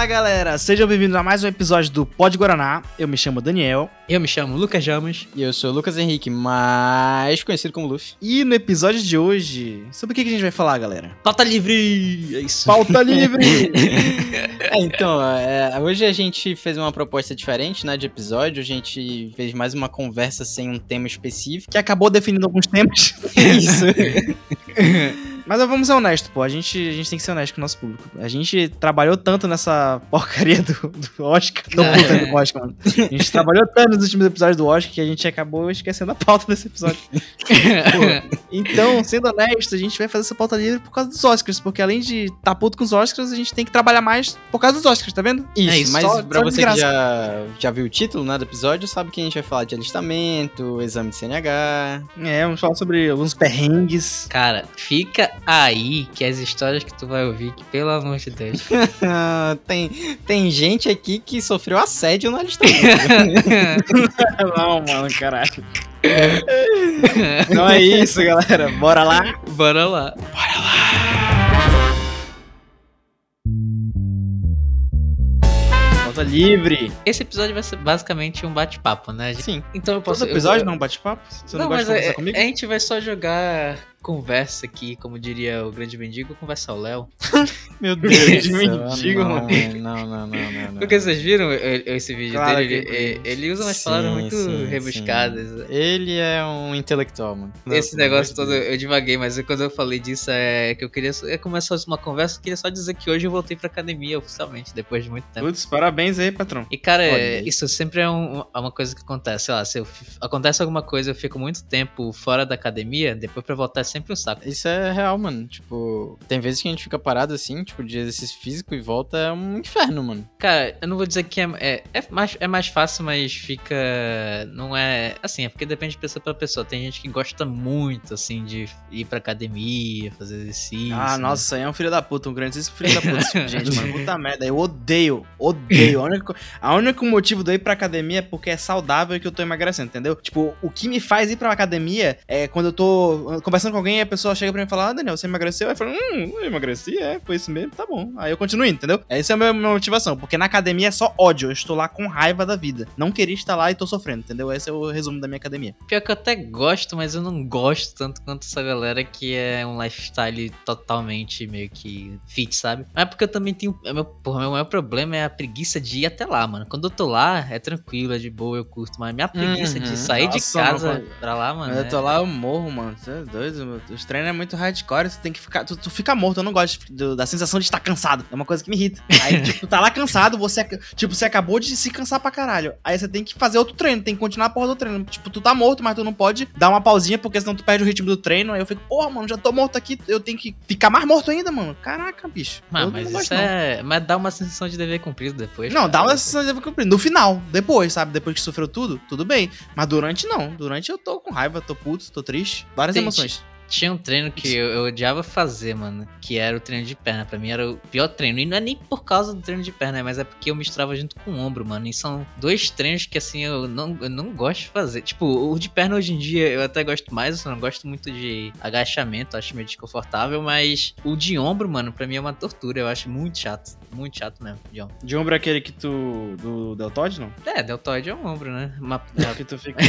Fala galera, sejam bem-vindos a mais um episódio do Pod Guaraná. Eu me chamo Daniel. Eu me chamo Lucas Jamas. E eu sou o Lucas Henrique, mais conhecido como Luffy. E no episódio de hoje, sobre o que que a gente vai falar, galera? Pauta livre! É isso. Pauta livre! É, então, é, hoje a gente fez uma proposta diferente, né, de episódio. A gente fez mais uma conversa sem um tema específico. que acabou definindo alguns temas. Isso. Mas vamos ser honestos, pô. A gente, a gente tem que ser honesto com o nosso público. A gente trabalhou tanto nessa porcaria do, do Oscar. Tô Ah. puta do Oscar, mano. A gente trabalhou tanto nos últimos episódios do Oscar que a gente acabou esquecendo a pauta desse episódio. Pô, então, sendo honesto, a gente vai fazer essa pauta livre por causa dos Oscars. Porque além de tá puto com os Oscars, a gente tem que trabalhar mais por causa dos Oscars, tá vendo? Isso, É isso, mas só- pra só você que já, já viu o título né, do episódio, sabe que a gente vai falar de alistamento, exame de CNH. É, vamos falar sobre alguns perrengues. Cara, fica aí que as histórias que tu vai ouvir, que pelo amor de Deus. Tem, tem gente aqui que sofreu assédio no alistamento. Não, mano, caralho. Então é isso, galera. Bora lá. Bora lá. Pauta livre. Esse episódio vai ser basicamente um bate-papo, né? Sim. Então eu posso. Todo episódio eu, não bate-papo? Você não, Não, gosta mas de conversar é- comigo? a gente vai só jogar conversa aqui, como diria o grande mendigo, conversa ao Léo. Meu Deus céu, mendigo, não, Não, não, não, não, não. Porque vocês viram eh, esse vídeo Claro dele? que Ele, usa umas Sim, palavras muito sim, rebuscadas. Ele é um intelectual, mano. Esse negócio todo, eu divaguei, mas quando eu falei disso é que eu queria é começar uma conversa, eu queria só dizer que hoje eu voltei pra academia oficialmente, depois de muito tempo. Putz, parabéns aí, patrão. E cara, é, isso sempre é, um- é uma coisa que acontece, sei lá, se acontece alguma coisa, eu fico muito tempo fora da academia, depois pra voltar sempre um saco. Isso é real, mano. Tipo, tem vezes que a gente fica parado assim, tipo, de exercício físico e volta é um inferno, mano. Cara, eu não vou dizer que é, é, é mais, é mais fácil, mas fica. Não é. Assim, é porque depende de pessoa pra pessoa. Tem gente que gosta muito, assim, de ir pra academia, fazer exercício. Ah, né? nossa, aí é um filho da puta, um grandíssimo filho da puta, tipo gente, mano. Puta merda, eu odeio, odeio. A única, a único motivo de eu ir pra academia é porque é saudável e que eu tô emagrecendo, entendeu? Tipo, o que me faz ir pra academia é quando eu tô conversando com alguém e a pessoa chega pra mim e fala, ah, Daniel, você emagreceu? Aí eu falo, hum, eu emagreci, é, foi isso mesmo, tá bom. Aí eu continuo entendeu? Essa é a minha, minha motivação, porque na academia é só ódio, eu estou lá com raiva da vida. Não queria estar lá e tô sofrendo, entendeu? Esse é o resumo da minha academia. Pior que eu até gosto, mas eu não gosto tanto quanto essa galera que é um lifestyle totalmente meio que fit, sabe? Mas é porque eu também tenho. é Meu, porra, meu maior problema é a preguiça de ir até lá, mano. Quando eu tô lá, é tranquilo, é de boa, eu curto. Mas minha preguiça Uhum. de sair Nossa, de casa pra lá, mano. eu é- tô lá, eu morro, mano. Você é doido, Os treinos é muito hardcore, você tem que ficar. Tu, tu fica morto, eu não gosto de- da sensação de estar cansado. É uma coisa que me irrita. Aí, tipo, tu tá lá cansado, você. Tipo, você acabou de se cansar pra caralho. Aí você tem que fazer outro treino, tem que continuar a porra do treino. Tipo, tu tá morto, mas tu não pode dar uma pausinha, porque senão tu perde o ritmo do treino. Aí eu fico, porra, mano, já tô morto aqui, eu tenho que ficar mais morto ainda, mano. Caraca, bicho. Ah, mas isso é. Mas dá uma sensação de dever cumprido depois. Não, cara. dá uma sensação de dever cumprir. No final, depois, sabe? Depois que sofreu tudo, tudo bem. Mas durante não. Durante eu tô com raiva, tô puto, tô triste. Várias Tem- emoções. Tinha um treino que eu, eu odiava fazer, mano. Que era o treino de perna. Pra mim era o pior treino. E não é nem por causa do treino de perna, mas é porque eu misturava junto com o ombro, mano. E são dois treinos que, assim, eu não, eu não gosto de fazer. Tipo, o de perna hoje em dia eu até gosto mais. Eu não gosto muito de agachamento, acho meio desconfortável. Mas o de ombro, mano, pra mim é uma tortura. Eu acho muito chato. Muito chato mesmo, de ombro. De ombro é aquele que tu. do Deltoide, não? É, deltoide é um ombro, né? Uma- Que tu fica,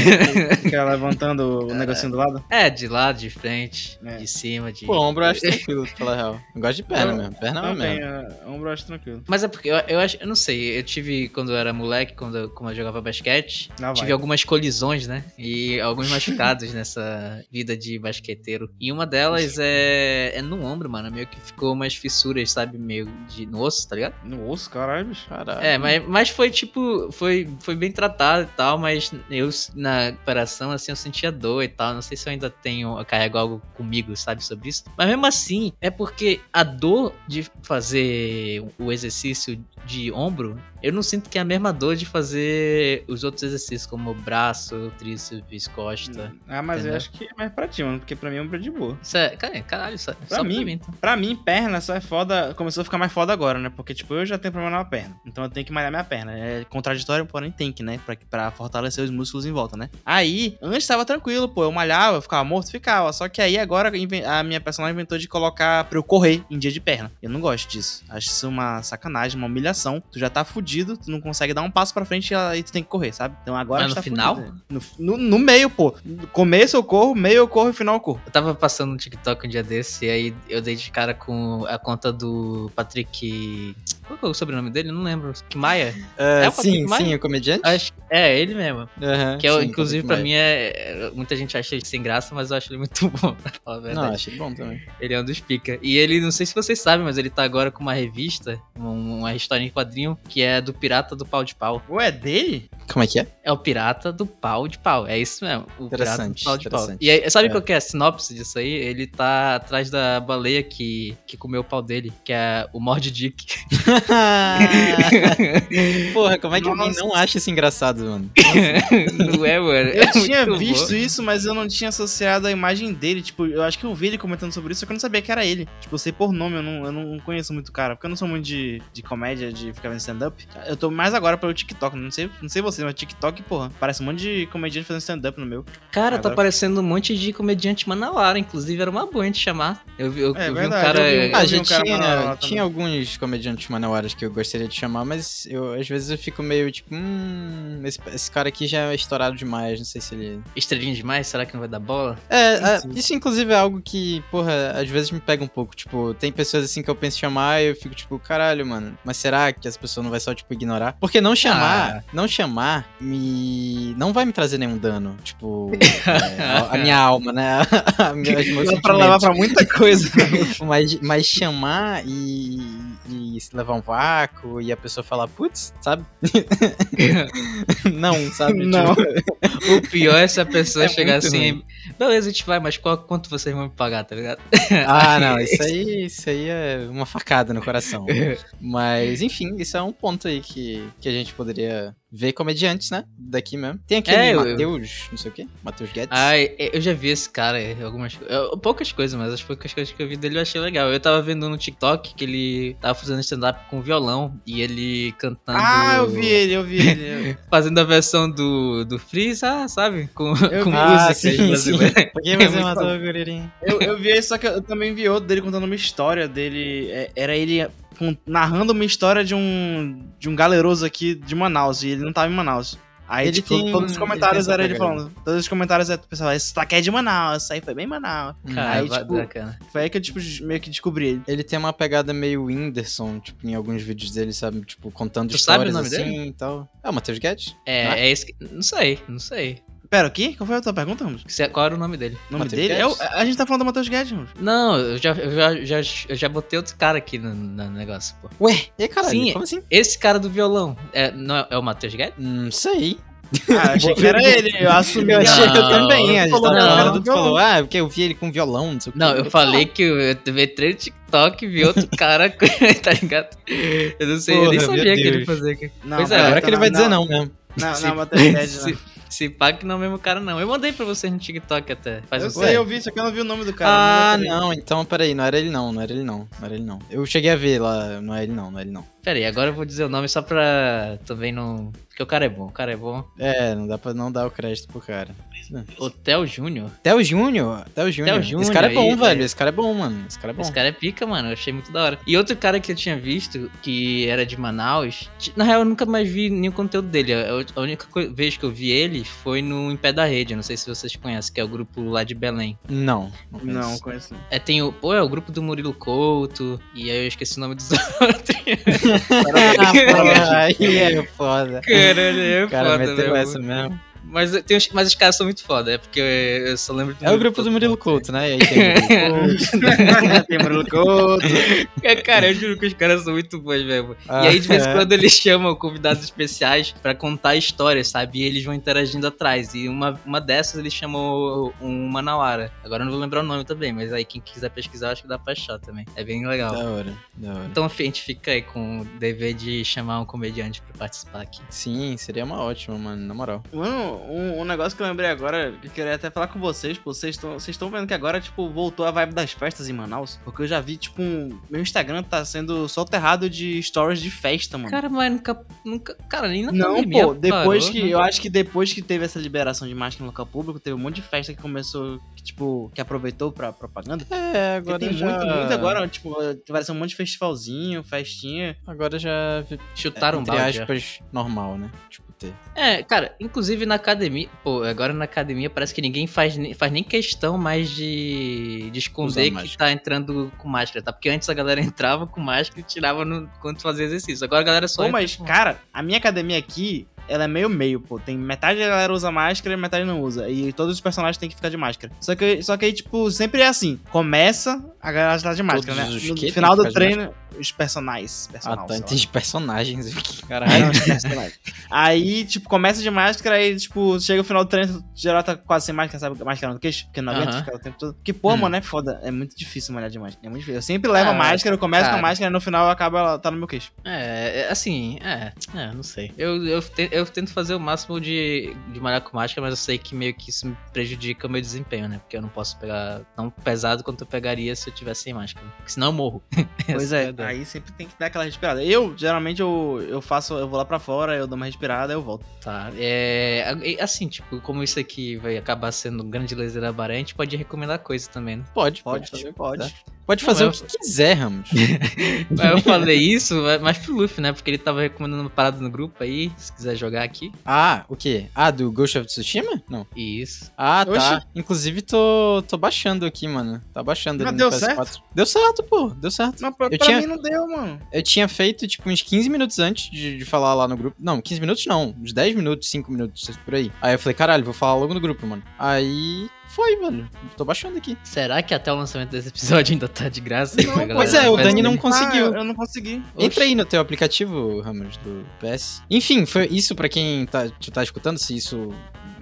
fica levantando o negocinho do lado? é, de lado, de frente, É. de cima, de. Pô, ombro eu acho tranquilo, pra falar a real. Eu gosto de perna Eu- mesmo. Perna é Não, tem, merda. é, ombro eu acho tranquilo. Mas é porque eu, eu acho, eu não sei, eu tive quando eu era moleque, quando eu, como eu jogava basquete, tive algumas colisões, né? E alguns machucados nessa vida de basqueteiro. E uma delas é, é no ombro, mano, meio que ficou umas fissuras, sabe, meio de no osso, tá ligado? No osso, caralho, bicho. Caralho. É, mas, mas foi tipo, foi, foi bem tratado e tal, mas eu na operação, assim, eu sentia dor e tal. Não sei se eu ainda tenho, eu carrego algo comigo, sabe, sobre isso. Mas mesmo assim, é porque a dor de fazer o exercício de ombro, eu não sinto que é a mesma dor de fazer os outros exercícios, como braço, tríceps, costa. Ah, mas eu Entendeu? acho que é mais pra ti, mano, porque pra mim ombro é de boa. Isso é, cara, caralho, só, Pra só mim, pra mim, então. Pra mim, perna só é foda. Começou a ficar mais foda agora, né? Porque, tipo, eu já tenho problema na perna. Então eu tenho que malhar minha perna. É contraditório, porém tem que, né? Pra, pra fortalecer os músculos em volta, né? Aí, antes tava tranquilo, pô. Eu malhava, eu ficava morto, ficava. Só que aí agora inven- a minha personagem inventou de colocar pra eu correr em dia de perna. Eu não gosto disso. Acho isso uma sacanagem, uma humilhação. Tu já tá fudido, tu não consegue dar um passo pra frente e aí tu tem que correr, sabe? Então agora Mas no tá final? fudido. No, no, no meio, pô. No começo eu corro, meio eu corro e final eu corro. Eu tava passando no TikTok um dia desse, e aí eu dei de cara com a conta do Patrick. Qual é o sobrenome dele? Eu Não lembro. Que Maia? É, É o Patrick sim, Maia? sim, o comediante. Acho É, ele mesmo. Que é, sim, inclusive, pra Maia. mim, é, é- muita gente acha ele sem graça, mas eu acho ele muito bom, pra falar a Não, verdade. achei bom também. Ele é um dos pica. E ele, não sei se vocês sabem, mas ele tá agora com uma revista, um- uma história em quadrinho, que é do Pirata do Pau de Pau. Ué, é dele? Como é que é? É o Pirata do Pau de Pau. É isso mesmo. O Pirata do Interessante, Pau de Pau. interessante. E aí, sabe É. qual que é a sinopse disso aí? Ele tá atrás da baleia que, que comeu o pau dele, que é o Mord Dick. Porra, como é que alguém Nossa. não acha isso engraçado, mano? não é, mano? Eu É tinha visto bom. isso, mas eu não tinha associado a imagem dele. Tipo, eu acho que eu vi ele comentando sobre isso, só que eu não sabia que era ele. Tipo, eu sei por nome, eu não, eu não conheço muito o cara. Porque eu não sou muito de, de comédia, de ficar vendo stand-up. Eu tô mais agora pelo TikTok. Não sei, não sei você, mas TikTok, porra, parece um monte de comediante fazendo stand-up no meu. Cara, tá Agora- parecendo um monte de comediante manauara. Inclusive, era uma boa a gente chamar. Eu, vi- eu, É eu vi um verdade, cara. eu vi um- Ah, já um cara tinha, manauara tinha alguns comediantes manauaras que eu gostaria de chamar, mas eu, às vezes eu fico meio tipo, hum, esse, esse cara aqui já é estourado demais, não sei se ele. Estrelinha demais? Será que não vai dar bola? É, Sim, é, sim. Isso inclusive é algo que, porra, às vezes me pega um pouco. Tipo, tem pessoas assim que eu penso em chamar e eu fico tipo, caralho, mano, mas será que as pessoas não vai só, tipo, ignorar? Porque não chamar, Ah. não chamar me. não vai me trazer nenhum dano. Tipo, é, a, minha alma, né? Dá pra levar pra muita coisa. mas, mas chamar e, e se levar um vácuo e a pessoa falar, putz, sabe? não, sabe? Não. o pior é se a pessoa É chegar assim. ruim. Beleza, a gente vai, mas qual, quanto vocês vão me pagar, tá ligado? ah, não, isso aí, isso aí é uma facada no coração. Mas, enfim, isso é um ponto aí que, que a gente poderia ver comediantes, né? Daqui mesmo. Tem aquele É, eu- Matheus, não sei o quê, Matheus Guedes. Ai, eu já vi esse cara, algumas eu- poucas coisas, mas as poucas coisas que eu vi dele eu achei legal. Eu tava vendo no TikTok que ele tava fazendo stand-up com violão e ele cantando. ah, eu vi ele, eu vi ele. Fazendo a versão do, do Freeza, sabe? Com, Eu com vi. ah, música sim, sim. brasileira. Por que É você muito matou o guririnho? Eu, eu vi isso, só que eu também vi outro dele contando uma história dele. é, Era ele com- narrando uma história de um, de um galeroso aqui de Manaus, e ele não tava em Manaus. Aí, Ele tipo, tem- todos os comentários era ele falando. Todos os comentários é o pessoal, esse daqui é de Manaus, isso aí foi bem Manaus. Cara, Aí, tipo, bacana. Foi aí que eu, tipo, meio que descobri ele. Ele tem uma pegada meio Whindersson, tipo, em alguns vídeos dele, sabe? Tipo, contando Tu sabe o histórias nome assim e tal. É o Matheus Guedes? É, Né? é esse que. Não sei, não sei. Pera, o quê? Qual foi a tua pergunta, Ramos? Se- Qual era o nome dele? O nome Matheus dele? É o- a gente tá falando do Matheus Guedes, Ramos. Não, eu já, eu já, já, eu já botei outro cara aqui no, no negócio, pô. Ué, e aí, caralho? Sim, como assim? Esse cara do violão, é, não é, é o Matheus Guedes? Não sei. Ah, achei que era ele, eu assumi. Eu achei que eu Não, também. A gente falou não, falando do falou, ah, porque eu vi ele com violão, não sei o que. Não, eu falei que eu entrei no TikTok e vi outro cara, com- tá ligado? Eu não sei, eu nem Porra, meu sabia que ele Deus. fazia aqui. Não, Pois é, mas Agora que ele vai dizer não mesmo. Não, Se- não, Matheus Guedes, não. Se, se pá que não é o mesmo cara, não. Eu mandei pra vocês no TikTok até. Faz Eu um sei, eu vi, só que eu não vi o nome do cara. Ah, não. não, então peraí, não era ele não, não era ele não, não era ele não. Eu cheguei a ver lá, não é ele não, não é ele não. Pera aí, agora eu vou dizer o nome só pra também não. Porque o cara é bom, o cara é bom. É, não dá pra não dar o crédito pro cara. Hotel Júnior. Theo Júnior, Theo Júnior. Esse cara é bom, aí, velho, é. esse cara é bom, mano, esse cara é bom. Esse cara é pica, mano. Eu achei muito da hora. E outro cara que eu tinha visto, que era de Manaus. Na real, eu nunca mais vi nenhum conteúdo dele. A única vez que eu vi ele foi no Em Pé da Rede. Eu não sei se vocês conhecem, que é o grupo lá de Belém. Não, Não, conheço. conheço. não. É, tem o. Pô, é o grupo do Murilo Couto. E aí eu esqueci o nome dos outros. Aí é foda. Caralho, é O cara foda, meteu mesmo. essa mesmo. Mas, tem os, mas os caras são muito foda, é porque eu, só lembro do É o grupo do Murilo Couto, né? E aí tem o Murilo Couto. Tem Bruno Couto. É, Cara, eu juro que os caras são muito bons mesmo. e aí, de vez em Ah, quando, eles chamam convidados especiais pra contar histórias, sabe? E eles vão interagindo atrás. E uma, uma dessas eles chamou um Manauara. Agora eu não vou lembrar o nome também, mas aí quem quiser pesquisar, eu acho que dá pra achar também. É bem legal. Da hora, da hora. Então a gente fica aí com o dever de chamar um comediante pra participar aqui. Sim, seria uma ótima, mano, na moral. Mano, um, um negócio que eu lembrei agora, que eu queria até falar com vocês, pô. Vocês estão vocês estão vendo que agora, tipo, voltou a vibe das festas em Manaus? Porque eu já vi, tipo, um, meu Instagram tá sendo soterrado de stories de festa, mano. Cara, mas nunca. nunca cara, nem na Não, pandemia pô, depois parou, que. Eu acho que depois que teve essa liberação de máscara no local público, teve um monte de festa que começou, que, tipo, que aproveitou pra propaganda. É, Porque agora tem já... muito, muito agora, tipo, vai ser um monte de festivalzinho, festinha. Agora já... Chutaram um entre balde. aspas, normal, né? Tipo, ter. É, cara, inclusive na academia. Pô, agora na academia parece que ninguém faz, nem- faz nem questão mais de, de esconder Usar que máscara. tá entrando com máscara, tá? Porque antes a galera entrava com máscara e tirava no, quando fazia exercício. Agora a galera só. Pô, entra mas, com- cara, a minha academia aqui, ela é meio meio, pô. Tem metade da galera usa máscara e metade não usa. E todos os personagens têm que ficar de máscara. Só que, só que aí, tipo, sempre é assim. Começa, a galera tá de máscara, Todos né? No final do treino, os personagens. Ah, Personal, tá. sei lá. Entendi personagens aqui, Não, caralho. os personagens. aí, tipo, começa de máscara, aí, tipo, chega o final do treino, geral tá quase sem máscara, sabe? Máscara no queixo, porque não aguenta Aham. ficar o tempo todo. Que, pô, Hum. mano, é foda. É muito difícil malhar de máscara. É muito difícil. Eu sempre levo a Ah, máscara, eu começo com cara. a máscara, e no final acaba ela tá no meu queixo. É, é, assim, é, é, não sei. Eu, eu, te- eu tento fazer o máximo de, de malhar com máscara, mas eu sei que meio que isso me prejudica o meu desempenho, né? Porque eu não posso pegar tão pesado quanto eu pegaria se eu tivesse sem máscara. Porque senão eu morro. Pois Essa é, aí sempre tem que dar aquela respirada. Eu, geralmente, eu, eu faço, eu vou lá pra fora, eu dou uma respirada, eu volto. Tá, é. e, Assim, tipo, como isso aqui vai acabar sendo um grande laser Baré, a gente pode recomendar coisa também, né? Pode, Pode, pode. fazer o que pode. Pode Não, fazer eu- o que quiser, Ramos. Eu falei isso mais pro Luffy, né? Porque ele tava recomendando uma parada no grupo aí, se quiser jogar aqui. Ah, o quê? Ah, do Ghost of Tsushima? Não. Isso. Ah, tá. Oxi. Inclusive, tô, tô baixando aqui, mano. Tá baixando Mas ali deu no PS4. certo? Deu certo, pô. Deu certo. Mas pra, Eu pra tinha- mim não deu, mano. Eu tinha feito, tipo, uns 15 minutos antes de, de falar lá no grupo. Não, 15 minutos não. Uns 10 minutos, 5 minutos, por aí. Aí eu falei, caralho, vou falar logo no grupo, mano. Aí foi, velho. Tô baixando aqui. Será que até o lançamento desse episódio ainda tá de graça? Não, pois é, o? Dani não conseguiu. Ah, eu não consegui. Entra aí no teu aplicativo, Ramos, do PS. Enfim, foi isso pra quem tá, tu tá escutando, se isso.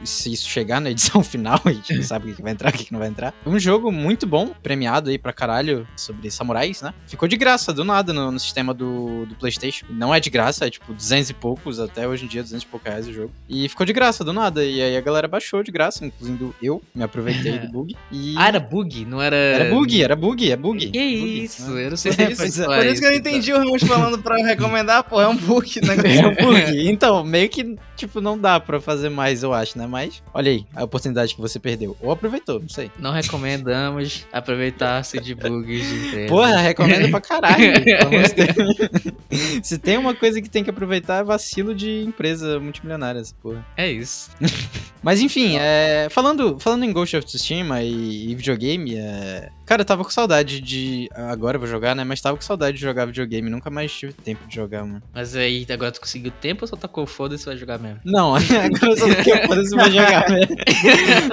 Se isso chegar na edição final, a gente não sabe o que vai entrar, o que não vai entrar. Um jogo muito bom, premiado aí pra caralho, sobre samurais, né? Ficou de graça, do nada, no, no sistema do, do PlayStation. Não é de graça, é tipo 200 e poucos, até hoje em dia, 200 e poucos reais o jogo. E ficou de graça, do nada. E aí a galera baixou de graça, incluindo eu, me aproveitei do bug. E. Ah, era bug? Não era. Era bug, era bug, é bug. Que Bug, isso? né? Eu não sei É, se pois é. Por isso que eu não entendi o Ramos falando pra recomendar, pô, é um book, né? É um bug. Então, meio que, tipo, não dá pra fazer mais, eu acho, né? Mas, olha aí, a oportunidade que você perdeu. Ou aproveitou, não sei. Não recomendamos aproveitar-se de bugs de empresa. Porra, recomendo pra caralho. Se tem uma coisa que tem que aproveitar, é vacilo de empresa multimilionária, essa porra. É isso. Mas enfim, é, falando, falando em Ghost of Tsushima e, e videogame, é, cara, eu tava com saudade de. Agora eu vou jogar, né? Mas tava com saudade de jogar videogame. Nunca mais tive tempo de jogar, mano. Mas aí, agora tu conseguiu tempo ou só tacou foda-se e vai jogar mesmo? Não, agora eu só que foda-se pra jogar mesmo.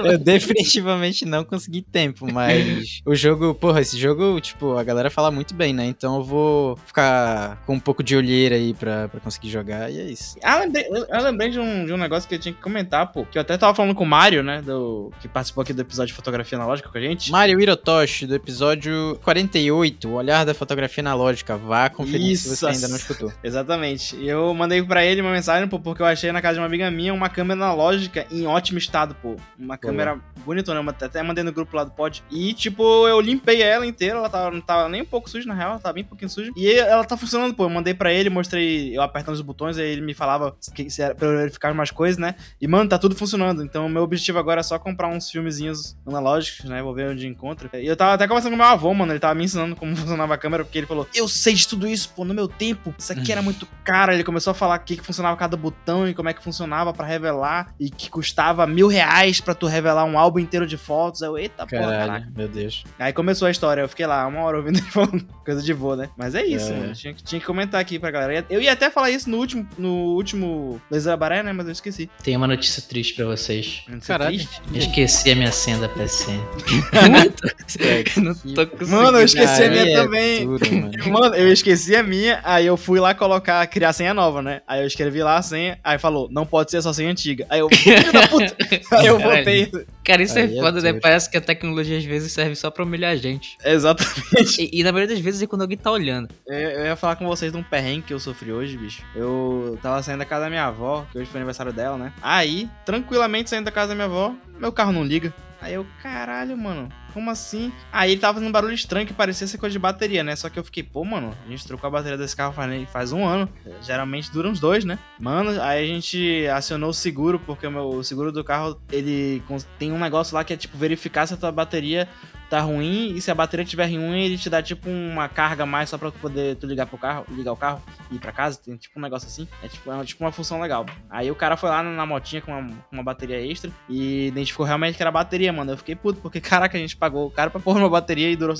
Eu definitivamente não consegui tempo, mas o jogo, porra, esse jogo, tipo, a galera fala muito bem, né? Então eu vou ficar com um pouco de olheira aí pra, pra conseguir jogar e é isso. Ah, lembrei, eu lembrei de um, de um negócio que eu tinha que comentar, pô. Que eu até tava falando com o Mário, né? Do, que participou aqui do episódio de fotografia analógica com a gente. Mario Hirotoshi, do episódio 48, O Olhar da Fotografia Analógica. Vá conferir se você Isso. ainda não escutou. Exatamente. E eu mandei pra ele uma mensagem, pô, porque eu achei na casa de uma amiga minha uma câmera analógica em ótimo estado, pô. Uma câmera bonitona, eu até mandei no grupo lá do pod. E, tipo, eu limpei ela inteira, ela tava, não tava nem um pouco suja, na real, ela tava bem pouquinho suja. E ela tá funcionando, pô. Eu mandei pra ele, mostrei eu apertando os botões, aí ele me falava que, se era pra eu verificar umas coisas, né? E, mano, tá tudo funcionando. Então, o meu objetivo agora é só comprar uns filmezinhos analógicos, né? Vou ver onde encontro. E eu tava até conversando com meu avô, mano. Ele tava me ensinando como funcionava a câmera, porque ele falou: Eu sei de tudo isso, pô, no meu tempo. Isso aqui era muito caro. Ele começou a falar o que, que funcionava cada botão e como é que funcionava pra revelar. E que custava mil reais pra tu revelar um álbum inteiro de fotos. Aí eu, eita porra, Caralho, caraca. meu Deus. Aí começou a história. Eu fiquei lá uma hora ouvindo ele falando coisa de vô, né? Mas é isso, É. mano. Tinha, que- tinha que comentar aqui pra galera. Eu ia até falar isso no último, no último Laser Baré, né? Mas eu esqueci. Tem uma notícia triste pra vocês. Caralho. triste. Esqueci a minha senha da PSN. É, não tô conseguindo. Mano, eu esqueci a minha é também. tudo, mano. Mano, eu esqueci a minha, aí eu fui lá colocar, criar senha nova, né? Aí eu escrevi lá a senha, aí falou, não pode ser só senha antiga. Aí eu, filho da puta. Aí eu botei. Cara, isso Aí é é foda, né? duro. Parece que a tecnologia às vezes serve só pra humilhar a gente. Exatamente. E, e na maioria das vezes é quando alguém tá olhando. Eu, eu ia falar com vocês de um perrengue que eu sofri hoje, bicho. Eu tava saindo da casa da minha avó, que hoje foi aniversário dela, né? Aí, tranquilamente saindo da casa da minha avó, meu carro não liga. Aí eu, caralho, mano, como assim? Aí ele tava fazendo um barulho estranho que parecia ser coisa de bateria, né? Só que eu fiquei, pô, mano, a gente trocou a bateria desse carro faz, faz um ano. Geralmente dura uns dois, né? Mano, aí a gente acionou o seguro, porque o, meu, o seguro do carro, ele tem um negócio lá que é tipo verificar se a tua bateria tá ruim e se a bateria estiver ruim, ele te dá tipo uma carga mais só pra tu poder tu ligar pro carro, ligar o carro e ir pra casa, tem tipo um negócio assim. É tipo, é tipo uma função legal. Aí o cara foi lá na motinha com uma, uma bateria extra e identificou realmente que era bateria, mano. Eu fiquei puto, porque caraca, a gente pagou o cara pra pôr uma bateria e durou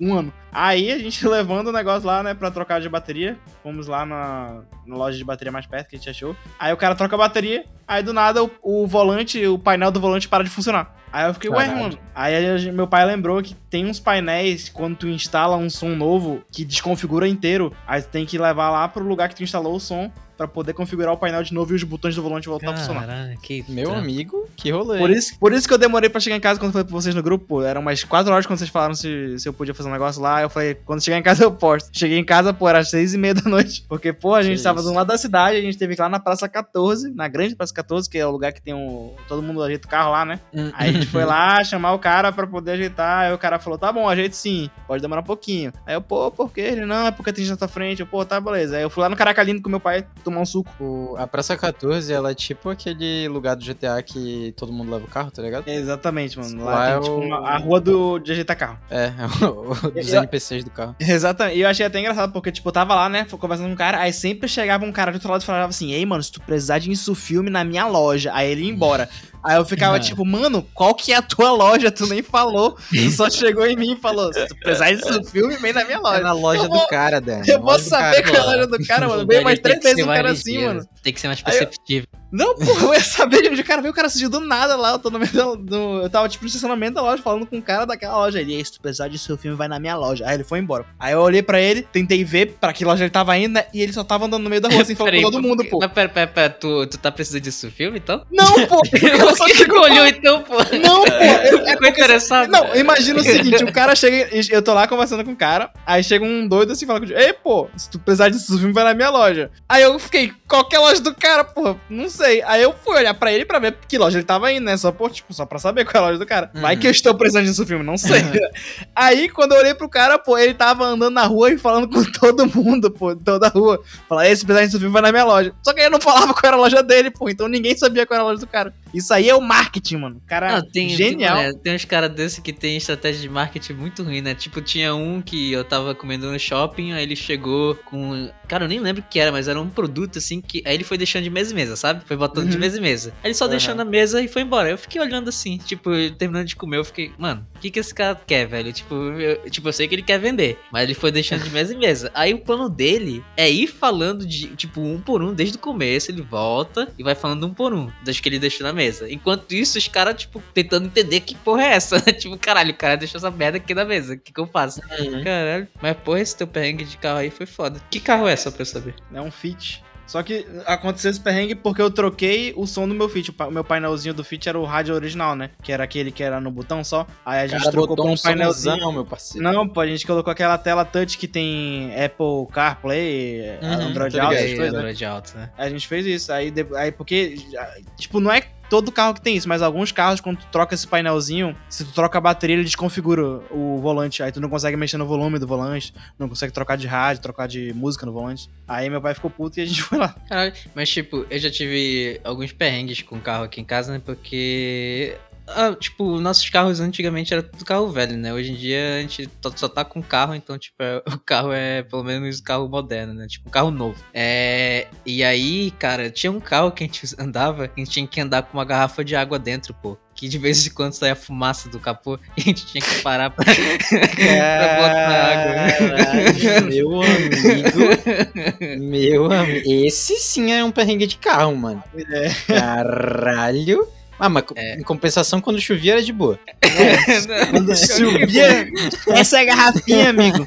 um ano. Aí a gente levando o negócio lá, né, pra trocar de bateria. Fomos lá na, na loja de bateria mais perto que a gente achou. Aí o cara troca a bateria, aí do nada o, o volante, o painel do volante para de funcionar. Aí eu fiquei, ué, mano. Aí meu pai lembrou que tem uns painéis, quando tu instala um som novo, que desconfigura inteiro. Aí tu tem que levar lá pro lugar que tu instalou o som pra poder configurar o painel de novo e os botões do volante voltar a funcionar. Que Meu trampo. amigo, que rolê. Por isso, por isso que eu demorei pra chegar em casa quando eu falei pra vocês no grupo. Pô, eram umas 4 horas quando vocês falaram se, se eu podia fazer um negócio lá. Eu falei, quando chegar em casa eu posto. Cheguei em casa, pô, era às 6 e meia da noite. Porque, pô, a gente Que tava isso. do lado da cidade, a gente teve que ir lá na Praça 14, na grande Praça 14, que é o lugar que tem um. Todo mundo ajeita o carro lá, né? Hum. Aí a gente foi lá chamar o cara pra poder ajeitar. Aí o cara falou: tá bom, ajeite sim, pode demorar um pouquinho. Aí eu, pô, por quê? Ele, não, é porque tem gente na tua frente. Eu, pô, tá, beleza. Aí eu fui lá no Caracalino com meu pai tomar um suco. O- a Praça 14, ela é tipo aquele lugar do GTA que todo mundo leva o carro, tá ligado? Exatamente, mano. Lá, Lá tem é tipo o- uma- a rua do, de ajeitar carro. É, o, dos Eu- NPCs do carro. Exatamente. E eu achei até engraçado, porque, tipo, eu tava lá, né, conversando com um cara, aí sempre chegava um cara do outro lado e falava assim, ei, mano, se tu precisar de isso filme na minha loja, aí ele ia embora. Aí eu ficava, tipo, mano, qual que é a tua loja? Tu nem falou. Tu só chegou em mim e falou, se tu precisar disso filme, vem na minha É loja. na loja Eu do vou- cara, Dan. Eu do saber cara, qual é a loja do cara, mano. Veio mais três que vezes um cara assim, mano. Tem que ser mais Aí perceptível. Não, pô, eu ia saber de onde o cara veio. O cara surgiu do nada lá. Eu tô no meio do, do- Eu tava, tipo, no estacionamento da loja, falando com o cara daquela loja. Ele, "Ei, se tu precisar de seu filme, vai na minha loja. Aí ele foi embora. Aí eu olhei pra ele, tentei ver pra que loja ele tava indo, né? E ele só tava andando no meio da rua, assim, falando com todo mundo, pô. Mas pera, pera, pera, tu, tu tá precisando disso filme, então? Não, pô! Eu só que olhou então, pô? Não, pô! eu- Ficou interessado? Não, imagina o seguinte, o cara chega, eu tô lá conversando com o cara, aí chega um doido assim e fala ei, pô, se tu precisar disso filme, vai na minha loja. Aí eu fiquei, qual que é a loja do cara, pô? Não sei. Aí eu fui olhar pra ele pra ver que loja ele tava indo, né? Só, por, tipo, só pra saber qual é a loja do cara. Vai Uhum. que eu estou precisando disso filme, não sei. aí, quando eu olhei pro cara, pô, ele tava andando na rua e falando com todo mundo, pô, toda a rua. Falar, ei, se precisar disso filme, vai na minha loja. Só que ele não falava qual era a loja dele, pô, então ninguém sabia qual era a loja do cara. Isso aí é o marketing, mano. Cara, Não, tem, genial. Tem, né, tem uns caras desses que tem estratégia de marketing muito ruim, né? Tipo, tinha um que eu tava comendo no shopping, aí ele chegou com. Cara, eu nem lembro o que era, mas era um produto assim que. Aí ele foi deixando de mesa em mesa, sabe? Foi botando de Uhum. mesa em mesa. Aí ele só Aham. deixou na mesa e foi embora. Eu fiquei olhando assim, tipo, terminando de comer, eu fiquei, mano, o que que esse cara quer, velho? Tipo eu, tipo, eu sei que ele quer vender, mas ele foi deixando de mesa em mesa. Aí o plano dele é ir falando de, tipo, um por um desde o começo, ele volta e vai falando um por um, das que ele deixou na mesa. Enquanto isso, os caras, tipo, tentando entender que porra é essa. tipo, caralho, o cara deixou essa merda aqui na mesa, o que que eu faço? Caralho, mas porra, esse teu perrengue de carro aí foi foda. Que carro é, só pra eu saber? É um Fit. Só que aconteceu esse perrengue porque eu troquei o som do meu Fit. O meu painelzinho do Fit era o rádio original, né? Que era aquele que era no botão só. Aí a gente cara trocou botou pra um painelzinho. painelzão, meu parceiro. Não, pô, a gente colocou aquela tela touch que tem Apple CarPlay, Uhum, Android Auto, essas coisas, né? Android alto, né? A gente fez isso. Aí, aí porque, tipo, não é todo carro que tem isso, mas alguns carros, quando tu troca esse painelzinho, se tu troca a bateria, ele desconfigura o volante. Aí tu não consegue mexer no volume do volante, não consegue trocar de rádio, trocar de música no volante. Aí meu pai ficou puto e a gente foi lá. Caralho, mas tipo, eu já tive alguns perrengues com carro aqui em casa, né? Porque. Ah, tipo, nossos carros antigamente era tudo carro velho, né? Hoje em dia a gente só tá com carro, então, tipo, é- o carro é pelo menos um carro moderno, né? Tipo, um carro novo. É. E aí, cara, tinha um carro que a gente andava, que a gente tinha que andar com uma garrafa de água dentro, pô. Que de vez em quando saía fumaça do capô e a gente tinha que parar pra, pra botar água. Caralho, meu amigo. Meu amigo. Esse sim é um perrengue de carro, mano. É. Caralho. Ah, mas É. em compensação, quando chovia era de boa. Quando subia. Essa é a garrafinha, amigo.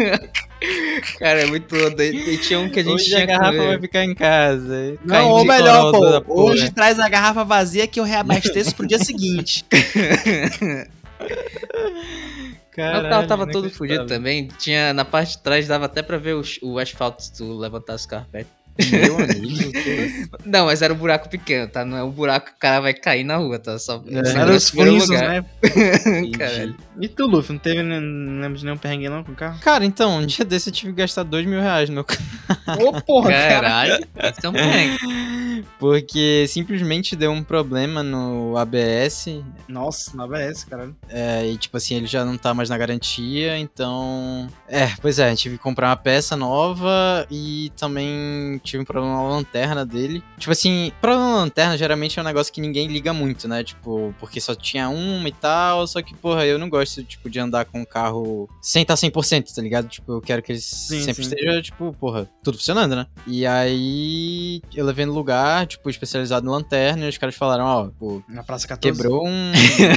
Cara, é muito louco. E tinha um que a gente Hoje tinha a garrafa com- vai ficar em casa. Não, ou melhor, pô. Hoje traz a garrafa vazia que eu reabasteço pro dia seguinte. Mas o carro tava todo fudido também. Tinha, na parte de trás dava até pra ver o, o asfalto se tu levantasse o carro perto. Meu amigo? Não, mas era um buraco pequeno, tá? Não é um buraco que o cara vai cair na rua, tá? Só É. Era no os Flintstones, lugar. né? Caralho. E tu, Luffy, não teve, nem- não lembro de nenhum perrengue não com o carro? Cara, então, um dia desse eu tive que gastar dois mil reais no meu carro. Ô, porra, cara. Caralho, é um perrengue. Porque simplesmente deu um problema no ABS. Nossa, é esse, caralho. é, e tipo assim, ele já não tá mais na garantia, então. É, pois é, tive que comprar uma peça nova e também tive um problema na lanterna dele. Tipo assim, problema na lanterna geralmente é um negócio que ninguém liga muito, né? Tipo, porque só tinha uma e tal, só que, porra, eu não gosto, tipo, de andar com o carro sem estar 100%, tá ligado? Tipo, eu quero que ele sempre sim. esteja, tipo, porra, tudo funcionando, né? E aí eu levei no lugar, tipo, especializado em lanterna, e os caras falaram, ó, pô, Na Praça 14. quebrou um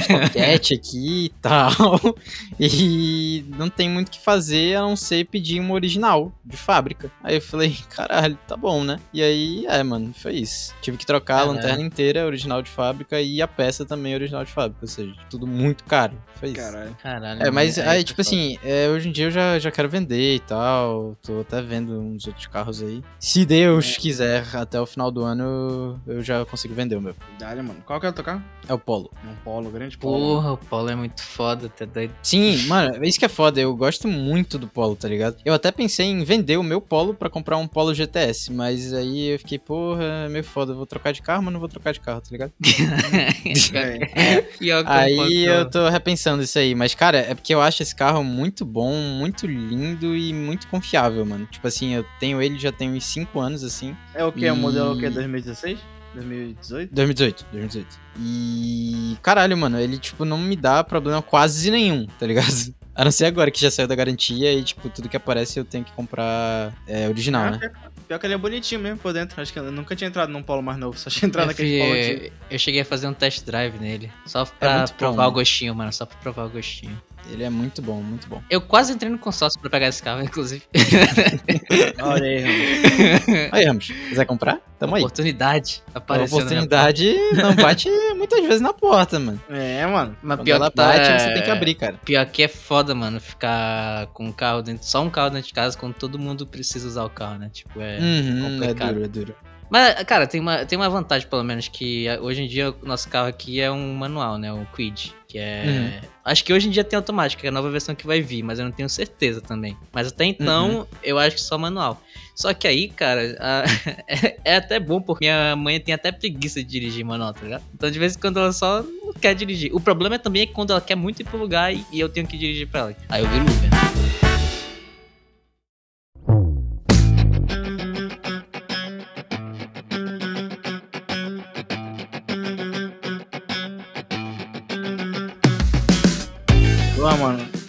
soquete aqui e tal. E não tem muito o que fazer a não ser pedir uma original de fábrica. Aí eu falei, caralho, tá bom, né? E aí, é, mano, foi isso. Tive que trocar a Caralho. lanterna inteira, original de fábrica, e a peça também original de fábrica. Ou seja, tudo muito caro. Foi isso. Caralho. Caralho. É, mas aí, é tipo assim, é, hoje em dia eu já, já quero vender e tal. Tô até vendo uns outros carros aí. Se Deus É. quiser, até o final do ano eu já consigo vender o meu. Dá, mano. Qual que é o teu carro? É o Polo. Um polo, grande polo. Porra, o Paulo é muito foda, tá doido. Sim, mano, é isso que é foda. Eu gosto muito do Polo, tá ligado? Eu até pensei em vender o meu Polo pra comprar um Polo GTS, mas aí eu fiquei, porra, é meio foda. Eu vou trocar de carro, mas não vou trocar de carro, tá ligado? É. Que Aí eu tô repensando isso aí. Mas, cara, é porque eu acho esse carro muito bom, muito lindo e muito confiável, mano. Tipo assim, eu tenho ele já tem uns 5 anos, assim. É o que? O modelo o que? E- 2016? 2018? 2018, 2018. E. Caralho, mano, ele, tipo, não me dá problema quase nenhum, tá ligado? A não ser agora que já saiu da garantia e, tipo, tudo que aparece eu tenho que comprar é, original, né? Ah, pior- Pior que ele é bonitinho mesmo por dentro. Acho que eu nunca tinha entrado num polo mais novo. Só tinha entrado naquele polo antigo. eu cheguei a fazer um test drive nele. Só pra muito bom, provar né? o gostinho, mano. Só pra provar o gostinho. Ele é muito bom, muito bom. Eu quase entrei no consórcio pra pegar esse carro, inclusive. Olha aí, mano. Aí, Ramos, quiser comprar? Tamo aí. Oportunidade. Apareceu oportunidade não bate muitas vezes na porta, mano. É, mano. Mas Quando pior ela que tá- bate, você tem que abrir, cara. Pior que é foda, mano, ficar com um carro dentro, só um carro dentro de casa quando todo mundo precisa usar o carro, né? Tipo, é. Uhum, é complicado. duro, é duro. Mas, cara, tem uma, tem uma vantagem, pelo menos, que hoje em dia o nosso carro aqui é um manual, né? O Quid. Que é. Acho que hoje em dia tem automático, que é a nova versão que vai vir, mas eu não tenho certeza também. Mas até então, eu acho que só manual. Só que aí, cara, a- é, é até bom, porque minha mãe tem até preguiça de dirigir manual, tá ligado? Então, de vez em quando, ela só não quer dirigir. O problema também é quando ela quer muito ir pro lugar e, e eu tenho que dirigir pra ela. Aí eu viro Uber.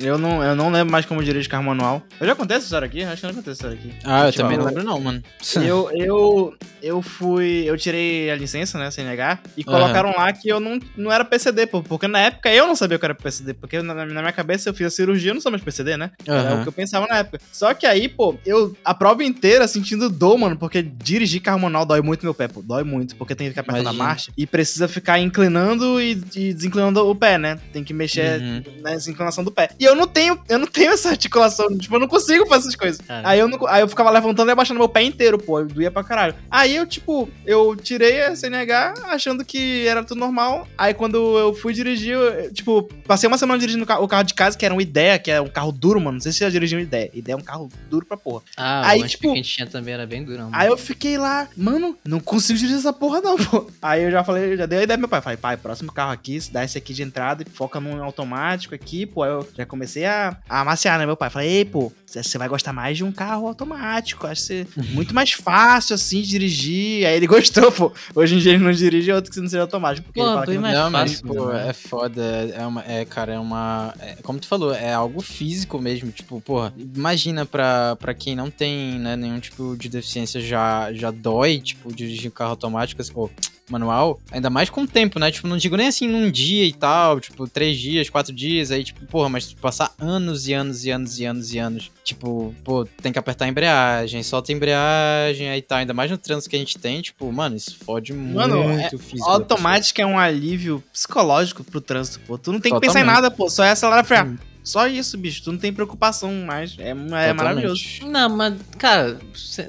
Eu não, eu não lembro mais como dirigir carro manual. Eu já contei essa história aqui? Acho que eu não contei essa história aqui. Ah, eu Tipo, também não lembro não, mano. Eu, eu, eu fui. Eu tirei a licença, né? CNH, e colocaram lá que eu não, não era PCD, pô, porque na época eu não sabia que eu era PCD, porque na, na minha cabeça eu fiz a cirurgia, eu não sou mais PCD, né? Era Aham. o que eu pensava na época. Só que aí, pô, eu a prova inteira sentindo dor, mano, porque dirigir carro manual dói muito meu pé, pô. Dói muito, porque tem que ficar apertando a Imagina. marcha e precisa ficar inclinando e, e desinclinando o pé, né? Tem que mexer Uhum. nessa inclinação do pé. E eu não tenho, eu não tenho essa articulação, tipo, eu não consigo fazer essas coisas. Cara. Aí eu, não- aí eu ficava levantando e abaixando meu pé inteiro, pô, eu doía pra caralho. Aí eu, tipo, eu tirei a CNH achando que era tudo normal. Aí quando eu fui dirigir, eu, eu, tipo, passei uma semana dirigindo o ca- o carro de casa, que era um Ideia, que é um carro duro, mano. Não sei se você já dirigiu um Ideia. Ideia é um carro duro pra porra. Ah, Aí, o tipo- tipo... que a gente tinha também era bem durão. Aí eu fiquei lá, mano, não consigo dirigir essa porra não, pô. Aí eu já falei, já dei a ideia pro meu pai. Falei, pai, próximo carro aqui, se dá esse aqui de entrada e foca num automático aqui, pô. Aí eu já comecei a, a amaciar, né, meu pai? Falei, ei, pô, você- vai gostar mais de um carro automático. Acho que você- muito mais fácil, assim, de dirigir. Aí ele gostou, pô. Hoje em dia ele não dirige outro que não seja automático. Porque Pô, ele fala que não- mais não, mas, fácil, pô, né? é foda. É, uma, é, cara, é uma. é, como tu falou, é algo físico mesmo. Tipo, porra, imagina pra, pra quem não tem né, nenhum tipo de deficiência já, já dói, tipo, dirigir um carro automático. assim, Pô, manual, ainda mais com o tempo, né? Tipo, não digo nem assim num dia e tal, tipo, três dias, quatro dias, aí, tipo, porra, mas passar anos e anos e anos e anos e anos, tipo, pô, tem que apertar a embreagem, solta a embreagem, aí tá, ainda mais no trânsito que a gente tem, tipo, mano, isso fode Mano, muito é- o físico. da Automática é um alívio psicológico pro trânsito, pô. Tu não tem que pensar em Totalmente. nada, pô. Só é acelerar e frear. Hum. Só isso, bicho. Tu não tem preocupação mais. É, é maravilhoso. Não, mas, cara,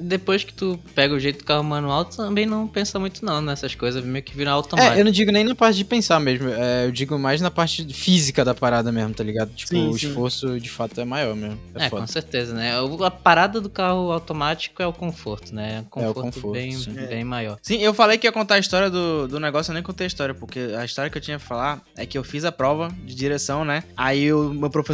depois que tu pega o jeito do carro manual, tu também não pensa muito não nessas coisas, meio que vira automático. É, eu não digo nem na parte de pensar mesmo, é, eu digo mais na parte física da parada mesmo, tá ligado? Tipo, Sim, o sim. esforço de fato é maior mesmo. É, É, foda. com certeza, né? O- A parada do carro automático é o conforto, né? Um É o conforto, conforto, bem, sim. bem maior. Sim, eu falei que ia contar a história do, do negócio, eu nem contei a história, porque a história que eu tinha pra falar é que eu fiz a prova de direção, né? Aí o meu professor.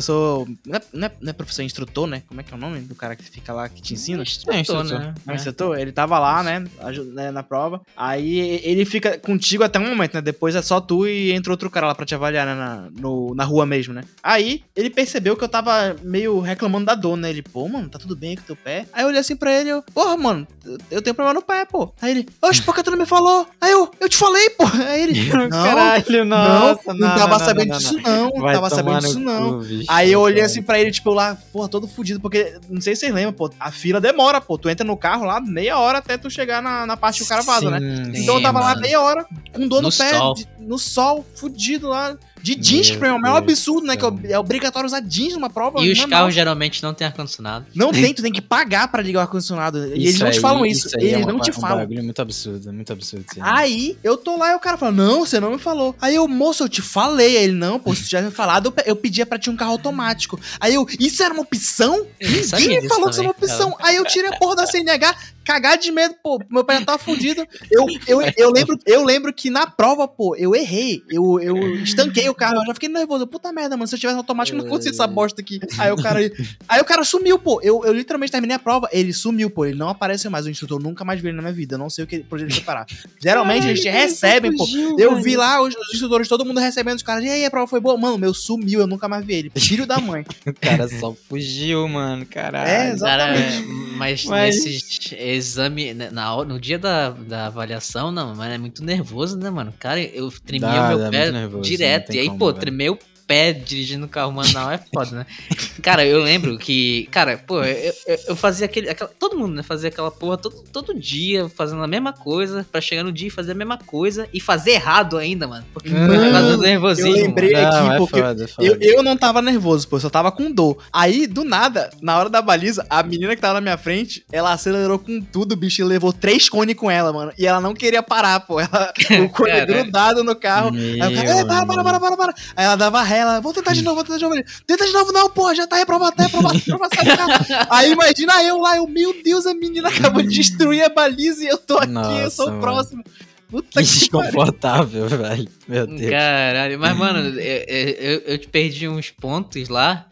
Não é, não é- não é professor, é instrutor, né? Como é que é o nome do cara que fica lá que te ensina? Instrutor, É, instrutor. né? É um instrutor? Ele tava lá, né, né, na prova. Aí ele fica contigo até um momento, né? Depois é só tu e entra outro cara lá pra te avaliar, né? Na, no- na rua mesmo, né? Aí ele percebeu que eu tava meio reclamando da dor, né? Ele, pô, mano, tá tudo bem aí com teu pé? Aí eu olhei assim pra ele, eu, porra, mano, eu- tenho problema no pé, pô. Aí ele, oxe, por que tu não me falou? Aí eu, eu te falei, pô. Aí ele, não, Caralho, não, nossa, não, tava sabendo disso não, não Vai tava sabendo disso não. Aí eu olhei cara. assim pra ele, tipo, lá, porra, todo fudido, porque não sei se vocês lembram, pô, a fila demora, pô. Tu entra no carro lá meia hora até tu chegar na, na parte que o cara vaza, né? Sim, Então eu tava lá mano. meia hora, com dor no, No pé, sol. de- no sol, fudido lá. De jeans, Meu que é o maior Deus absurdo, né? Que é é obrigatório usar jeans numa prova. E os não, carros geralmente não têm ar-condicionado. Não tem, tu tem que pagar pra ligar o ar-condicionado. E eles não te falam isso. aí é eles uma não te um falam. bagulho muito absurdo, muito absurdo. sim. Aí eu tô lá e o cara fala: Não, você não me falou. Aí eu, moço, eu te falei. Aí ele, não, pô, se tu tivesse me falado, eu, eu pedia pra ti um carro automático. Aí eu, isso era uma opção? Ninguém me falou que isso era uma opção. Aí eu tirei a porra da CNH, cagar de medo, pô, meu pé já tava fudido. Eu, eu, eu, lembro, eu lembro que na prova, pô, eu errei. Eu, eu estanquei o carro, eu já fiquei nervoso. Puta merda, mano, se eu tivesse automático, não acontecia essa bosta aqui. Aí o cara. Aí o cara sumiu, pô. Eu, eu literalmente terminei a prova, ele sumiu, pô. Ele não apareceu mais. O instrutor nunca mais vi ele na minha vida. Eu não sei o que por onde ele foi parar. Geralmente a gente recebe, pô. Eu vi lá os, os instrutores, todo mundo recebendo os caras. E aí, a prova foi boa? Mano, meu sumiu, eu nunca mais vi ele. Filho da mãe. O cara só fugiu, mano, caralho. É, Cara, Exatamente. mas, Mas- nesse exame, né, na, no dia da, da avaliação, não, mas é muito nervoso, né, mano? Cara, eu tremia Dá, o meu pé nervoso, direto. E aí, como, pô, velho. tremer o pé dirigindo carro manual é foda, né? Cara, eu lembro que, cara, pô, eu, eu, fazia aquele. aquela- todo mundo, né? Fazia aquela porra todo, todo dia, fazendo a mesma coisa, pra chegar no dia e fazer a mesma coisa e fazer errado ainda, mano. Porque Mano, nervosismo. eu lembrei- mano. aqui, Não, é porque foda, é foda. Eu, eu não tava nervoso, pô, eu só tava com dor. Aí, do nada, na hora da baliza, a menina que tava na minha frente, ela acelerou com tudo, bicho, e levou três cones com ela, mano. E ela não queria parar, pô. Ela, o cone grudado no carro. Aí o cara, "É, para, para, para, para, para. Aí ela dava ré, ela, vou tentar de novo, vou tentar de novo. Tenta de novo, não, porra, já tá reprovado, tá reprovado, reprovado, sai do carro. Aí imagina eu lá, eu, meu Deus, a menina acabou de destruir a baliza e eu tô aqui, eu Nossa, sou o próximo. Puta Que que pariu. desconfortável, velho. Meu Deus. Caralho, mas mano, eu, eu, eu te perdi uns pontos lá,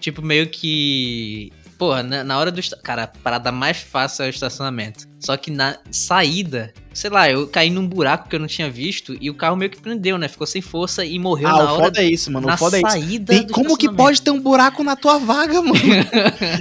tipo, meio que. Porra, na, na hora do. Cara, a parada mais fácil é o estacionamento. Só que na saída, sei lá, eu caí num buraco que eu não tinha visto e o carro meio que prendeu, né? Ficou sem força e morreu Ah, na hora. foda é isso, mano, na foda é isso. saída Tem- do como que pode ter um buraco na tua vaga, mano?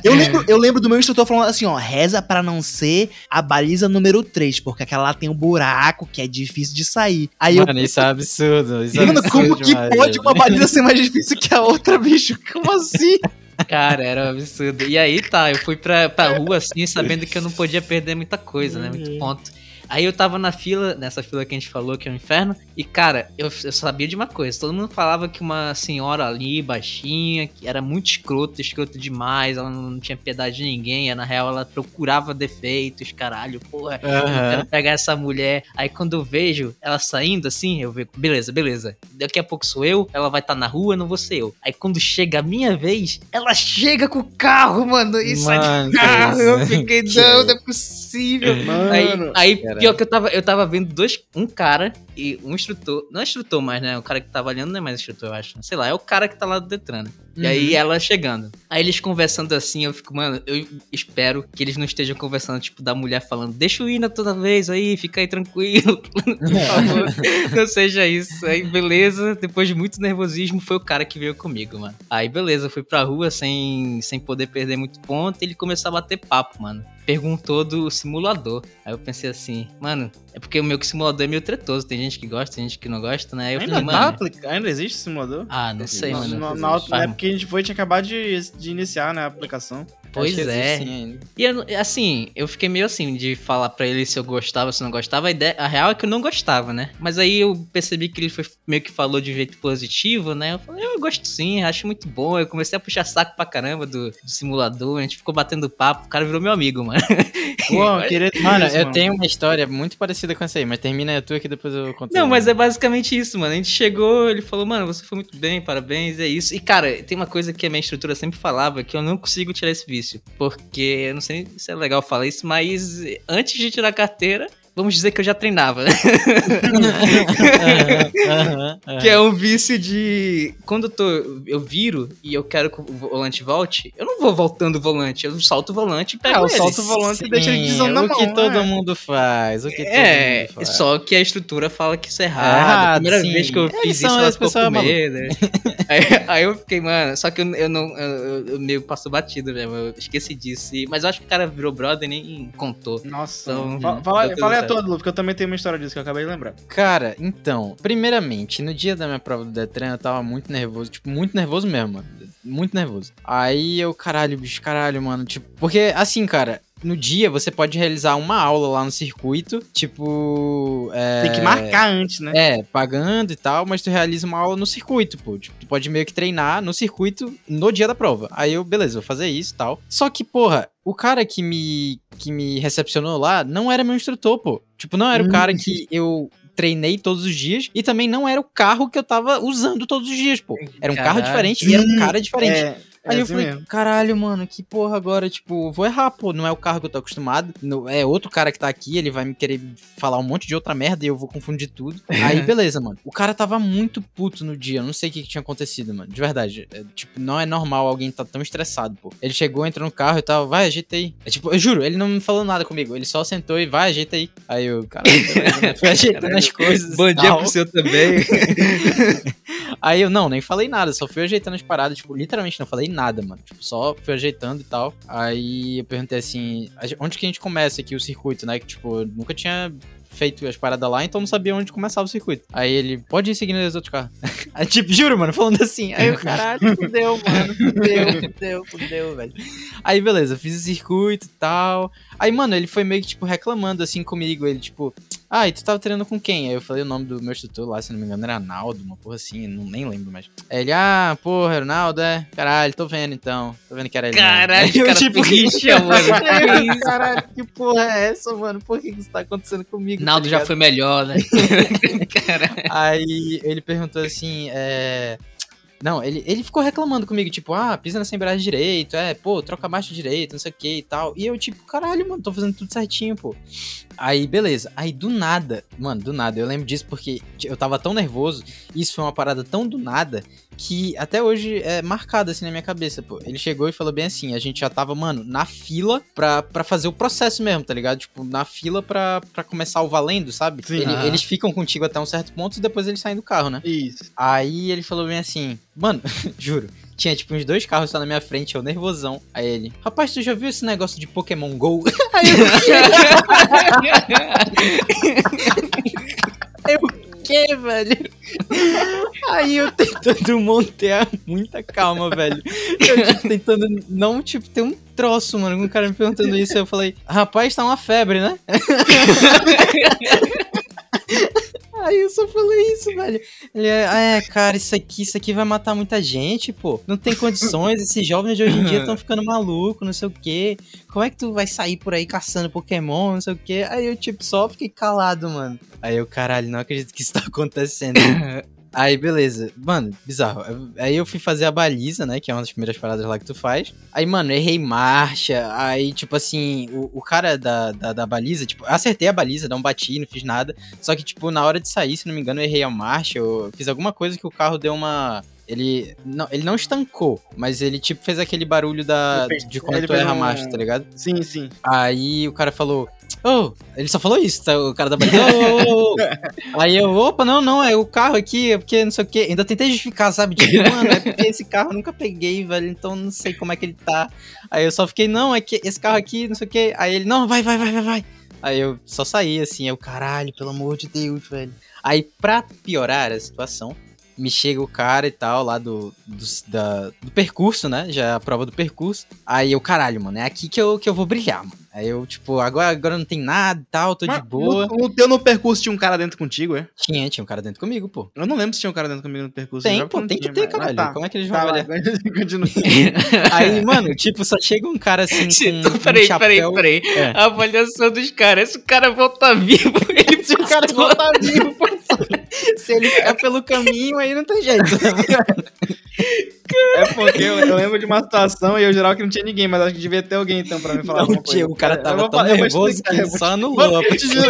eu, lembro, eu lembro do meu instrutor falando assim, ó, reza pra não ser a baliza número 3, porque aquela lá tem um buraco que é difícil de sair. Aí Mano, isso é absurdo. Isso é eu, mano, absurdo como que demais, pode velho. uma baliza ser mais difícil que a outra, bicho? Como assim? Cara, era um absurdo. E aí tá, eu fui pra, pra rua assim, sabendo que eu não podia perder muita coisa, né? Muito ponto. Aí eu tava na fila, nessa fila que a gente falou que é o inferno, e cara, eu, eu sabia de uma coisa: todo mundo falava que uma senhora ali, baixinha, que era muito escrota, escrota demais, ela não tinha piedade de ninguém, na real ela procurava defeitos, caralho, porra, eu Aham. quero pegar essa mulher. Aí quando eu vejo ela saindo assim, eu vejo, beleza, beleza. Daqui a pouco sou eu, ela vai estar na rua, não vou ser eu. Aí quando chega a minha vez, ela chega com o carro, mano, e sai Mano, do carro. que Eu isso? fiquei, Que não, não é possível. Mano. Aí, aí Caralho. pior que eu tava, eu tava vendo dois, um cara e um instrutor, não é instrutor mais, né? O cara que tá avaliando não é mais instrutor, eu acho. Sei lá, é o cara que tá lá do Detran. né? E aí ela chegando. Aí eles conversando assim, eu fico, mano, eu espero que eles não estejam conversando, tipo, da mulher falando, deixa o Ina toda vez aí, fica aí tranquilo, por favor. não seja isso. Aí, beleza, depois de muito nervosismo, foi o cara que veio comigo, mano. Aí, beleza, eu fui pra rua sem, sem poder perder muito ponto e ele começou a bater papo, mano. Perguntou do simulador. Aí eu pensei assim, mano, é porque o meu simulador é meio tretoso. Tem gente que gosta, tem gente que não gosta, né? Aí eu Ainda, falei, tá aplica- ainda existe simulador? Ah, não sei, Não, mano. na, na, na época que a gente foi, tinha acabado de, de iniciar, né, a aplicação. Pois é. sim ainda. E assim, eu fiquei meio assim de falar pra ele se eu gostava, se não gostava. A, ideia, a real é que eu não gostava, né? Mas aí eu percebi que ele foi, meio que falou de um jeito positivo, né? Eu falei, eu gosto sim, acho muito bom. Eu comecei a puxar saco pra caramba do, do simulador, a gente ficou batendo papo, o cara virou meu amigo, mano. Eu queria ter Mano, isso, eu tenho uma história muito parecida com essa aí, mas termina a tua que depois eu conto. Não, mas é basicamente isso, mano. A gente chegou, ele falou, mano, você foi muito bem, parabéns, é isso. E, cara, tem uma coisa que a minha estrutura sempre falava, que eu não consigo tirar esse vício. Porque, eu não sei se é legal falar isso, mas antes de tirar a carteira, vamos dizer que eu já treinava, né? Que é um vício de. Quando eu tô. Eu viro e eu quero que o volante volte, eu não vou voltando o volante, eu solto o volante e pego Ah, eu ele. solto o volante e deixa ele Sim, pisando na o que mão, todo né? mundo faz, o que É, todo mundo faz. só que a estrutura fala que isso é errado. errado, a primeira sim. vez que eu fiz são- isso, ela esse ficou com é medo. né? aí, aí eu fiquei, mano, só que eu, eu não. Eu, eu- eu meio passo batido mesmo, eu esqueci disso. E- mas eu acho que o cara virou brother e nem contou. Nossa, Então, fa- fala, fala aí a certo. Todo, Lu, porque eu também tenho uma história disso que eu acabei de lembrar. Cara, então, primeiramente, no dia da minha prova do Detran, eu tava muito nervoso, tipo, muito nervoso mesmo, mano. Muito nervoso. Aí eu, caralho, bicho, caralho, mano. Tipo, porque assim, cara. No dia você pode realizar uma aula lá no circuito, tipo. é, Tem que marcar antes, né? É, pagando e tal, mas tu realiza uma aula no circuito, pô. Tipo, tu pode meio que treinar no circuito no dia da prova. Aí eu, beleza, vou fazer isso e tal. Só que, porra, o cara que me, que me recepcionou lá não era meu instrutor, pô. Tipo, não era o Hum. cara que eu treinei todos os dias e também não era o carro que eu tava usando todos os dias, pô. Era um carro Caralho. diferente e era um cara diferente. É, é Aí eu assim falei, mesmo. caralho, mano, que porra agora, tipo, vou errar, pô, não é o carro que eu tô acostumado, não- é outro cara que tá aqui, ele vai me querer falar um monte de outra merda e eu vou confundir tudo. Aí, beleza, mano. O cara tava muito puto no dia, eu não sei o que, que tinha acontecido, mano, de verdade. É, tipo, não é normal alguém tá tão estressado, pô. Ele chegou, entrou no carro e tal, vai, ajeita aí. É, tipo, eu juro, ele não me falou nada comigo, ele só sentou e vai, ajeita aí. Aí eu, caralho, né? fui ajeitando as coisas. Bom dia pro seu também. Aí eu não, nem falei nada, só fui ajeitando as paradas, tipo, literalmente não falei nada, mano. Tipo, só fui ajeitando e tal. Aí eu perguntei assim, "A gen- onde que a gente começa aqui o circuito, né? Que tipo, nunca tinha feito as paradas lá, então não sabia onde começava o circuito. Aí ele, pode ir seguindo os outros carros. Tipo, juro, mano, falando assim. Aí eu, caralho, fudeu, mano, fudeu, fudeu, fudeu, velho. Aí, beleza, fiz o circuito e tal. Aí, mano, ele foi meio que, tipo, reclamando assim comigo. Ele, tipo, ah, e tu tava treinando com quem? Aí eu falei o nome do meu instrutor lá, se não me engano, era Naldo, uma porra assim, não, nem lembro mais. Aí ele, ah, porra, Ronaldo, é? Caralho, tô vendo então. Tô vendo que era ele. mesmo. Caralho, cara, tipo, triste, mano. Caralho, que porra é essa, mano? Por que que isso tá acontecendo comigo? Naldo tá já foi melhor, né? Caralho. Aí ele perguntou assim, é. Não, ele, ele ficou reclamando comigo, tipo, ah, pisa nessa embreagem direito, é, pô, troca marcha direito, não sei o que e tal. E eu, tipo, caralho, mano, tô fazendo tudo certinho, pô. Aí, beleza. Aí, do nada, mano, do nada, eu lembro disso porque eu tava tão nervoso, isso foi uma parada tão do nada, que até hoje é marcado assim na minha cabeça, pô. Ele chegou e falou bem assim, a gente já tava, mano, na fila pra, pra fazer o processo mesmo, tá ligado? Tipo, na fila pra, pra começar o valendo, sabe? Sim. Ele-. Eles ficam contigo até um certo ponto e depois eles saem do carro, né? Isso. Aí ele falou bem assim, mano, juro. Tinha tipo uns dois carros só na minha frente, eu nervosão. Aí ele, rapaz, tu já viu esse negócio de Pokémon GO? Aí eu, o que, velho? Aí eu tentando manter muita calma, velho. Eu, tipo, tentando não, tipo, ter um troço, mano. O cara me perguntando isso, eu falei, rapaz, tá uma febre, né? Aí eu só falei isso, velho. Ele é, ah, é, cara, isso aqui, isso aqui vai matar muita gente, pô. Não tem condições, esses jovens de hoje em dia estão ficando malucos, não sei o quê. Como é que tu vai sair por aí caçando Pokémon, não sei o quê? Aí eu, tipo, só fiquei calado, mano. Aí eu, caralho, não acredito que isso tá acontecendo. Aí, beleza. Mano, bizarro. Aí eu fui fazer a baliza, né? Que é uma das primeiras paradas lá que tu faz. Aí, mano, errei marcha. Aí, tipo assim, o, o cara da, da, da baliza, tipo, acertei a baliza, não bati, não fiz nada. Só que, tipo, na hora de sair, se não me engano, eu errei a marcha. Eu fiz alguma coisa que o carro deu uma. Ele não, ele não estancou, mas ele, tipo, fez aquele barulho da, de quando ele tu erra a marcha, tá ligado? Sim, sim. Aí o cara falou: ô, ele só falou isso, tá? O cara da barriga, ô, ô, ô. Aí eu, opa, não, não, é o carro aqui, é porque não sei o quê. Ainda tentei justificar, sabe? Tipo, mano, é porque esse carro eu nunca peguei, velho, então não sei como é que ele tá. Aí eu só fiquei, não, é que esse carro aqui, não sei o quê. Aí ele, não, vai, vai, vai, vai, vai. Aí eu só saí assim, eu, caralho, pelo amor de Deus, velho. Aí, pra piorar a situação, me chega o cara e tal, lá do, do, da, do percurso, né? Já é a prova do percurso. Aí eu, caralho, mano, é aqui que eu, que eu vou brilhar, mano. Aí eu, tipo, agora, agora não tem nada e tal, tô Mas de boa. No, no teu no percurso tinha um cara dentro contigo, é? Tinha, tinha um cara dentro comigo, pô. Eu não lembro se tinha um cara dentro comigo no percurso. Tem, pô, tem que ter, caralho. mas tá. Como é que eles vão Tá, avaliar? Aí, mano, tipo, só chega um cara assim com, com peraí, um chapéu... peraí, peraí. É. A avaliação dos caras. Se o cara voltar vivo, ele Se o cara voltar vivo, pô, se ele ficar pelo caminho, aí não tem jeito. É porque eu, eu lembro de uma situação e eu jurava que não tinha ninguém, mas acho que devia ter alguém então pra me falar Não alguma tinha, coisa. o cara Eu tava vou tão falar- eu nervoso que eu ele só anulou eu te juro-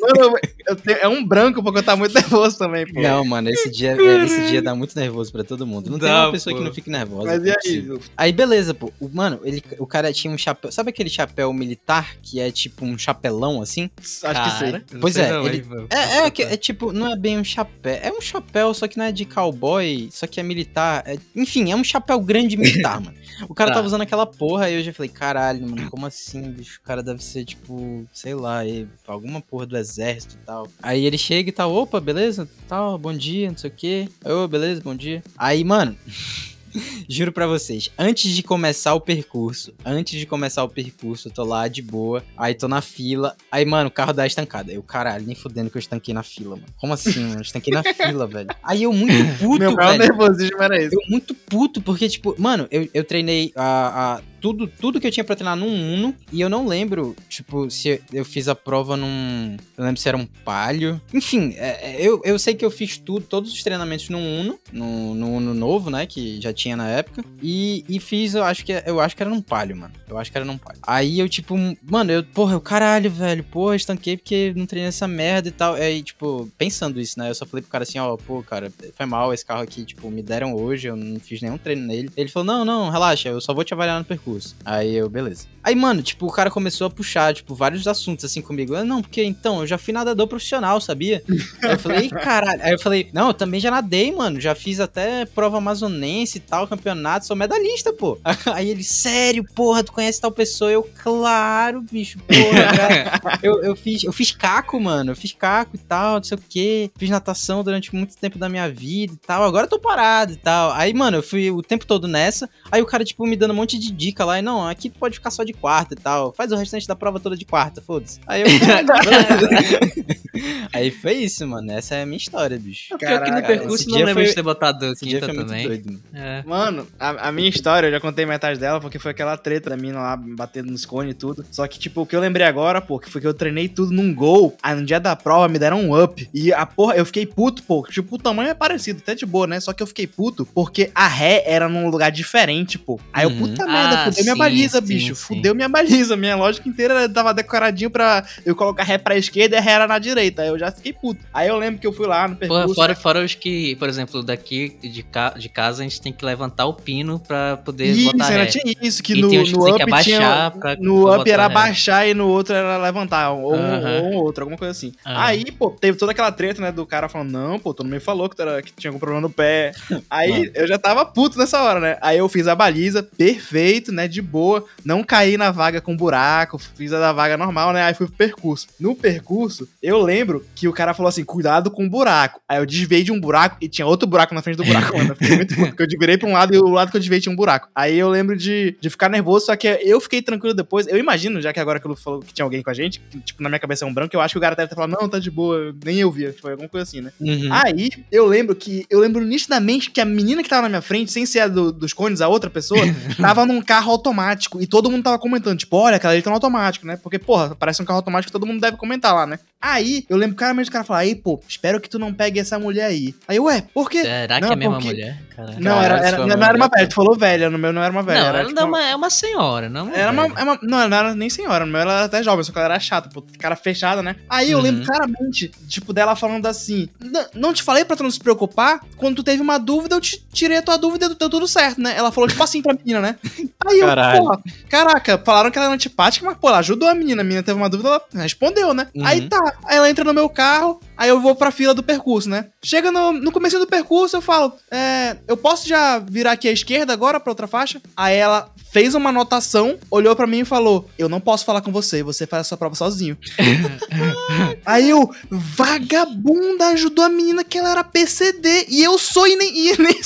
Mano, eu tenho- é um branco porque eu tava muito nervoso também, pô. Não, mano, esse dia, é, esse dia dá muito nervoso pra todo mundo. Não tem Dá, uma pessoa pô. que não fique nervosa. Mas não e é aí? possível. Aí, beleza, pô. O, mano, ele, o cara tinha um chapéu. Sabe aquele chapéu militar que é tipo um chapelão assim? Acho que sei. Pois é, ele- É, é, que- é tipo, não é bem um chapéu. É um chapéu, só que não é de cowboy, só que é militar. É- enfim, é um chapéu grande militar, mano. O cara Tá. tava usando aquela porra, aí eu já falei, caralho, mano, como assim, bicho? O cara deve ser, tipo, sei lá, e- alguma porra do exército e tal. Aí ele chega e tal, opa, beleza? Tal, bom dia, não sei o quê. Ô, beleza, bom dia. Aí, mano. Juro pra vocês, antes de começar o percurso, antes de começar o percurso, eu tô lá de boa, aí tô na fila, aí, mano, o carro dá estancada. Eu, caralho, nem fudendo que eu estanquei na fila, mano. Como assim, mano? Eu estanquei na fila, velho. Aí eu muito puto, Meu velho. nervosismo era esse. Eu muito puto, porque, tipo, mano, eu, eu treinei a, a- tudo, tudo que eu tinha pra treinar num Uno, e eu não lembro, tipo, se eu, eu fiz a prova num. Eu lembro se era um palio. Enfim, é, é, eu, eu sei que eu fiz tudo, todos os treinamentos num Uno, no, no Uno novo, né? Que já tinha na época. E, e fiz, eu acho que eu acho que era num palio, mano. Eu acho que era num palio. Aí eu, tipo, mano, eu, porra, eu caralho, velho, porra, estanquei porque não treinei essa merda e tal. Aí, tipo, pensando isso, né? Eu só falei pro cara assim, ó, pô, cara, foi mal esse carro aqui, tipo, me deram hoje, eu não fiz nenhum treino nele. Ele falou, não, não, relaxa, eu só vou te avaliar no percurso. Aí eu, beleza. Aí, mano, tipo, o cara começou a puxar, tipo, vários assuntos assim comigo. Eu, não, porque então, eu já fui nadador profissional, sabia? Aí eu falei, "Ih, caralho. Aí eu falei, não, eu também já nadei, mano. Já fiz até prova amazonense e tal, campeonato, sou medalhista, pô. Aí ele, sério, porra, tu conhece tal pessoa? Eu, claro, bicho, porra, cara. eu, eu, fiz, eu fiz caco, mano. Eu fiz caco e tal, não sei o quê. Fiz natação durante muito tempo da minha vida e tal. Agora eu tô parado e tal. Aí, mano, eu fui o tempo todo nessa. Aí o cara, tipo, me dando um monte de dica lá. E não, aqui tu pode ficar só de quarta e tal. Faz o restante da prova toda de quarta, foda-se. Aí eu. Aí foi isso, mano. Essa é a minha história, bicho. Pior que no Caraca, percurso esse não dia lembro foi- de ter botado Esse dia quinta foi muito também. doido, mano. Mano, a, a minha história, eu já contei metade dela, porque foi aquela treta da mina lá batendo nos cones e tudo. Só que, tipo, o que eu lembrei agora, pô, que foi que eu treinei tudo num gol. Aí no dia da prova me deram um up. E a porra, eu fiquei puto, pô. Tipo, o tamanho é parecido, até de boa, né? Só que eu fiquei puto porque a ré era num lugar diferente, pô. Aí eu, Uhum. puta merda, Ah, fudeu minha baliza, sim, bicho. sim. Fudeu minha baliza. Minha lógica inteira tava decoradinho pra eu colocar ré pra esquerda e a ré era na direita. Aí eu já fiquei puto. Aí eu lembro que eu fui lá no Porra, percurso. fora, fora os que, por exemplo, daqui de, ca de casa a gente tem que levantar o pino pra poder Isso, botar ré. tinha isso, que E no, que no tem up que tinha... pra- No pra up era baixar e no outro era levantar, ou, um- Aham. ou um outro, alguma coisa assim. Aham. Aí, pô, teve toda aquela treta, né, do cara falando, não, pô, tu não me falou que, tu era- que tinha algum problema no pé. Aí, eu já tava puto nessa hora, né? Aí eu fiz a baliza, perfeito, né, de boa, não caí na vaga com buraco, fiz a da vaga normal, né, aí fui pro percurso. No percurso, eu lembro que o cara falou assim, cuidado com o buraco. Aí eu desviei de um buraco e tinha outro buraco na frente do buraco, mano. Eu fiquei muito puto, porque eu virei pra um lado e o lado que eu desviei tinha um buraco. Aí eu lembro de, de ficar nervoso, só que eu fiquei tranquilo depois. Eu imagino, já que agora que ele falou que tinha alguém com a gente, que, tipo, na minha cabeça é um branco, eu acho que o cara deve ter falado, não, tá de boa, nem eu via. Foi alguma coisa assim, né? Uhum. Aí, eu lembro que. Eu lembro nitidamente que a menina que tava na minha frente, sem ser a do- dos cones, a outra pessoa, tava num carro automático. E todo mundo tava comentando, tipo, olha, aquela ali tá no automático, né? Porque, porra, parece um carro automático que todo mundo deve comentar lá, né? Aí, eu lembro claramente o cara falar, aí, pô, espero que tu não pegue essa mulher aí. Aí, ué, por quê? Será Não, que é a mesma porque- mulher? Caralho. Não, era, era, sua não, era uma mulher. velha, tu falou velha, no meu não era uma velha. Não, era, ela tipo, não é uma, é uma senhora, não. Era uma, velha. é uma- Não, não era nem senhora, no meu ela era até jovem, só que ela era chata, pô, cara fechada, né? Aí eu Uhum. lembro claramente, tipo, dela falando assim: "N- Não te falei pra tu não se preocupar? Quando tu teve uma dúvida, eu te tirei a tua dúvida e deu tudo certo, né? Ela falou, tipo assim pra menina, né? Aí eu, Caralho. porra, caraca, falaram que ela era antipática, mas, pô, ela ajudou a menina. A menina teve uma dúvida, ela respondeu, né? Uhum. Aí tá, aí ela entra no meu carro, aí eu vou pra fila do percurso, né? Chega no, no começo do percurso, eu falo, é, eu posso já virar aqui à esquerda agora pra outra faixa? Aí ela fez uma anotação, olhou pra mim e falou, eu não posso falar com você, você faz a sua prova sozinho. aí eu, vagabunda, ajudou a menina que ela era PCD, e eu sou e nem, e nem,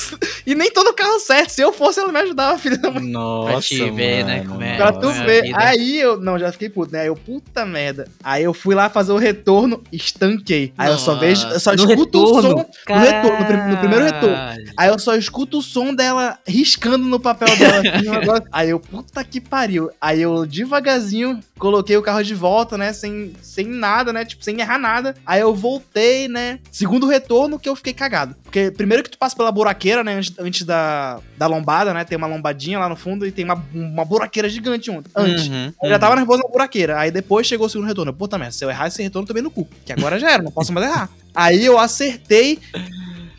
e nem tô no carro certo, se eu fosse ela me ajudava, filha da mãe. Nossa, Pra te ver, né, mano, como é. Pra tu ver. vida. Aí eu. Não, já fiquei puto, né? Aí eu, puta merda. Aí eu fui lá fazer o retorno, estanquei. Aí eu só vejo. Eu só escuto o retorno? som. No, retorno, no, prim- no primeiro retorno. Aí eu só escuto o som dela riscando no papel dela. assim. Aí eu, puta que pariu. Aí eu devagarzinho coloquei o carro de volta, né? Sem, sem nada, né? Tipo, sem errar nada. Aí eu voltei, né? Segundo retorno que eu fiquei cagado. Porque primeiro que tu passa pela buraqueira, né? Antes, antes da, da lombada, né? Tem uma lombadinha lá no fundo e tem uma, uma buraqueira gigante ontem- antes. Uhum, Eu já tava nervoso na buraqueira. Aí depois chegou o segundo retorno. Puta merda, se eu errar esse retorno, eu tomei no cu. Que agora já era, não posso mais errar. Aí eu acertei.